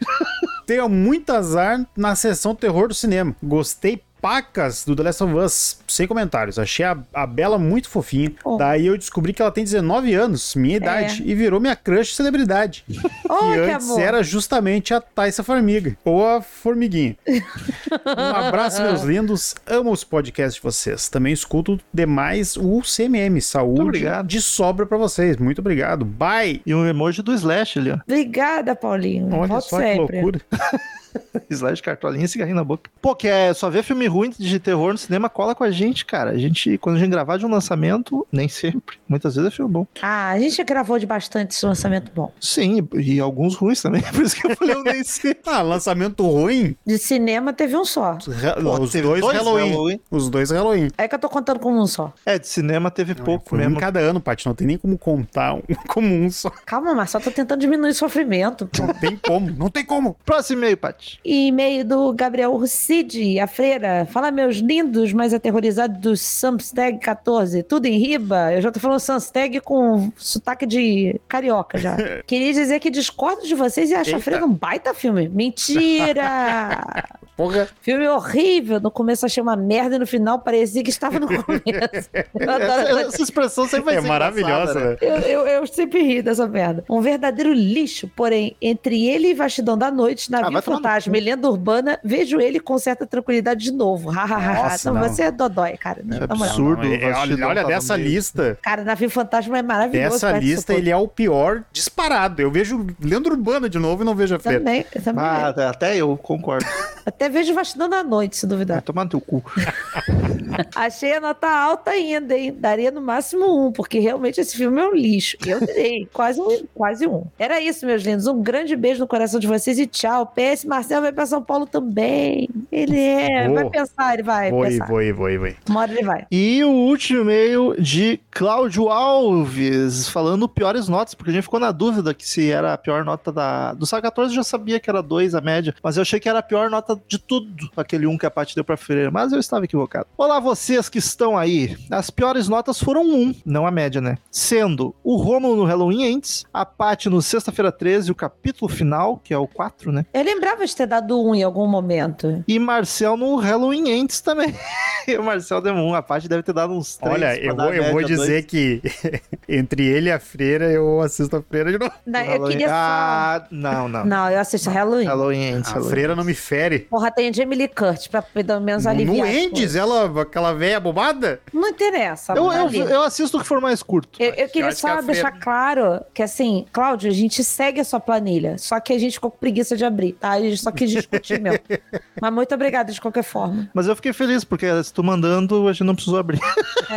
Tenho muito azar na sessão terror do cinema. Gostei pacas do The Last of Us, sem comentários. Achei a, a Bela muito fofinha. Oh. Daí eu descobri que ela tem 19 anos, minha idade, e virou minha crush celebridade. Oh, que que antes amor. era justamente a Thaisa Farmiga, ou a Formiguinha. um abraço, meus lindos. Amo os podcasts de vocês. Também escuto demais o CMM. Saúde de sobra pra vocês. Muito obrigado. Bye! E um emoji do Slash ali, ó. Obrigada, Paulinho. Olha Volto só que sempre. loucura. Slash, cartolinha e cigarrinho na boca. Pô, que é só ver filme ruim de terror no cinema, cola com a gente, cara. A gente, quando a gente gravar de um lançamento, nem sempre. Muitas vezes é filme bom. Ah, a gente gravou de bastante esse lançamento bom. Sim, e alguns ruins também. Por isso que eu falei, eu nem sei. Ah, lançamento ruim. De cinema teve um só. Pô, os dois, dois Halloween. Halloween. Os dois Halloween. É que eu tô contando como um só. É, de cinema teve pouco Foi um mesmo. em cada ano, Paty. Não tem nem como contar um como um só. Calma, mas só tô tentando diminuir o sofrimento. pô. Não tem como. Não tem como. Próximo e-mail, Paty. E-mail do Gabriel Urcide, a freira. Fala, meus lindos, mas aterrorizados do Samstag 14. Tudo em riba. Eu já tô falando Samstag com sotaque de carioca já. Queria dizer que discordo de vocês e acho a Eita. freira um baita filme. Mentira! Porra. Filme horrível. No começo achei uma merda e no final parecia que estava no começo. Adoro Essa, essa expressão sempre vai É ser maravilhosa, né? Eu, eu, eu sempre ri dessa merda. Um verdadeiro lixo, porém, entre ele e Vastidão da Noite, Ah, Navio vai tomar e Lenda Urbana, vejo ele com certa tranquilidade de novo. Nossa, Não, não. você é dodói, cara. É absurdo. Não, é- olha olha tá dessa lista. Cara, Navio Fantasma é maravilhoso. Dessa lista, ele é o pior disparado. Eu vejo Lenda Urbana de novo e não vejo a freira. Também, eu também. Ah, até- até eu concordo. Até vejo Vastidão da Noite, se Vai duvidar. tomar no teu cu. Achei a nota alta ainda, hein? Daria no máximo um, porque realmente esse filme é um lixo. Eu dei quase um, quase um. Era isso, meus lindos. Um grande beijo no coração de vocês e tchau. PS Marcel vai pra São Paulo também. Ele é. Vou. Vai pensar, ele vai Vou ir, pensar. vou ir, vou ir, vou ir. Uma hora ele vai. E o último e-mail de Cláudio Alves, falando piores notas, porque a gente ficou na dúvida que se era a pior nota da. Do Saga 14 eu já sabia que era 2 a média, mas eu achei que era a pior nota de tudo, aquele 1 um que a Paty deu pra Freire, mas eu estava equivocado. Olá, vocês que estão aí. As piores notas foram 1, um, não a média, né? Sendo o Romulo no Halloween Ends, a Paty no Sexta-feira 13, o capítulo final, que é o 4, né? Eu lembrava de ter dado um em algum momento. E Marcel no Halloween Ends também. e o Marcel deu um, a Paty deve ter dado uns 3. Olha, eu vou, eu vou dizer que entre ele e a freira, eu assisto a freira de novo. Não, eu queria só. Ah, não, não. Não, eu assisto Halloween. Halloween Ends. A Halloween. freira não me fere. Porra, tem Jamie Lee Curtis pra pelo menos aliviar. No Endes, ela, aquela velha bobada? Não interessa. Eu, eu, eu assisto o que for mais curto. Eu, eu queria que só a deixar Freira- claro que, assim, Cláudio, a gente segue a sua planilha, só que a gente ficou com preguiça de abrir, tá? A gente só quis discutir mesmo. Mas muito obrigada de qualquer forma. Mas eu fiquei feliz, porque se tu mandando, a gente não precisou abrir.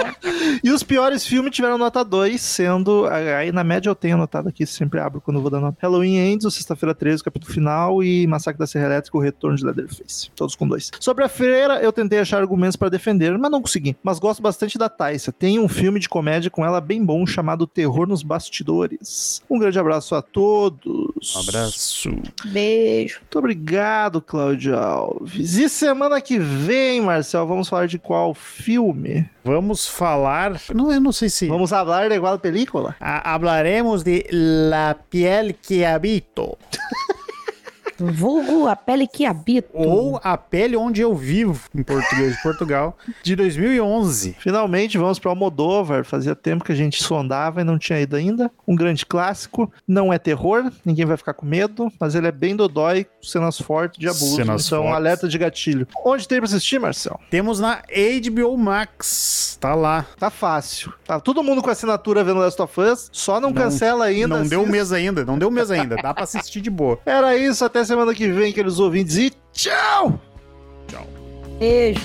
e os piores filmes tiveram nota 2, sendo. Aí na média eu tenho anotado aqui, sempre abro quando eu vou dar nota. Halloween Ends, o Sexta-feira 13, o capítulo final, e Massacre da Serra Elétrica, o Retorno de Leatherface. Todos com dois. Sobre a freira, eu tentei achar argumentos para defender, mas não consegui. Mas gosto bastante da Taissa. Tem um filme de comédia com ela bem bom chamado Terror nos Bastidores. Um grande abraço a todos. Um abraço. Beijo. Muito obrigado, Cláudio Alves. E semana que vem, Marcel, vamos falar de qual filme? Vamos falar. Não, eu não sei se. Vamos falar de igual película? A- hablaremos de La piel que habito. Vulgo a pele que habito. Ou A Pele Onde Eu Vivo, em português de Portugal, de 2011. Finalmente vamos para Almodóvar. Fazia tempo que a gente sondava e não tinha ido ainda. Um grande clássico. Não é terror, ninguém vai ficar com medo, mas ele é bem dodói, cenas fortes de abuso. Cenas então, fortes. alerta de gatilho. Onde tem pra assistir, Marcel? Temos na HBO Max. Tá lá. Tá fácil. Tá todo mundo com assinatura vendo Last of Us, só não, Não- cancela ainda. não deu um assiste. mês ainda. Não deu um mês ainda. Dá pra assistir de boa. Era isso, até semana que vem, queridos ouvintes, e tchau! Beijo.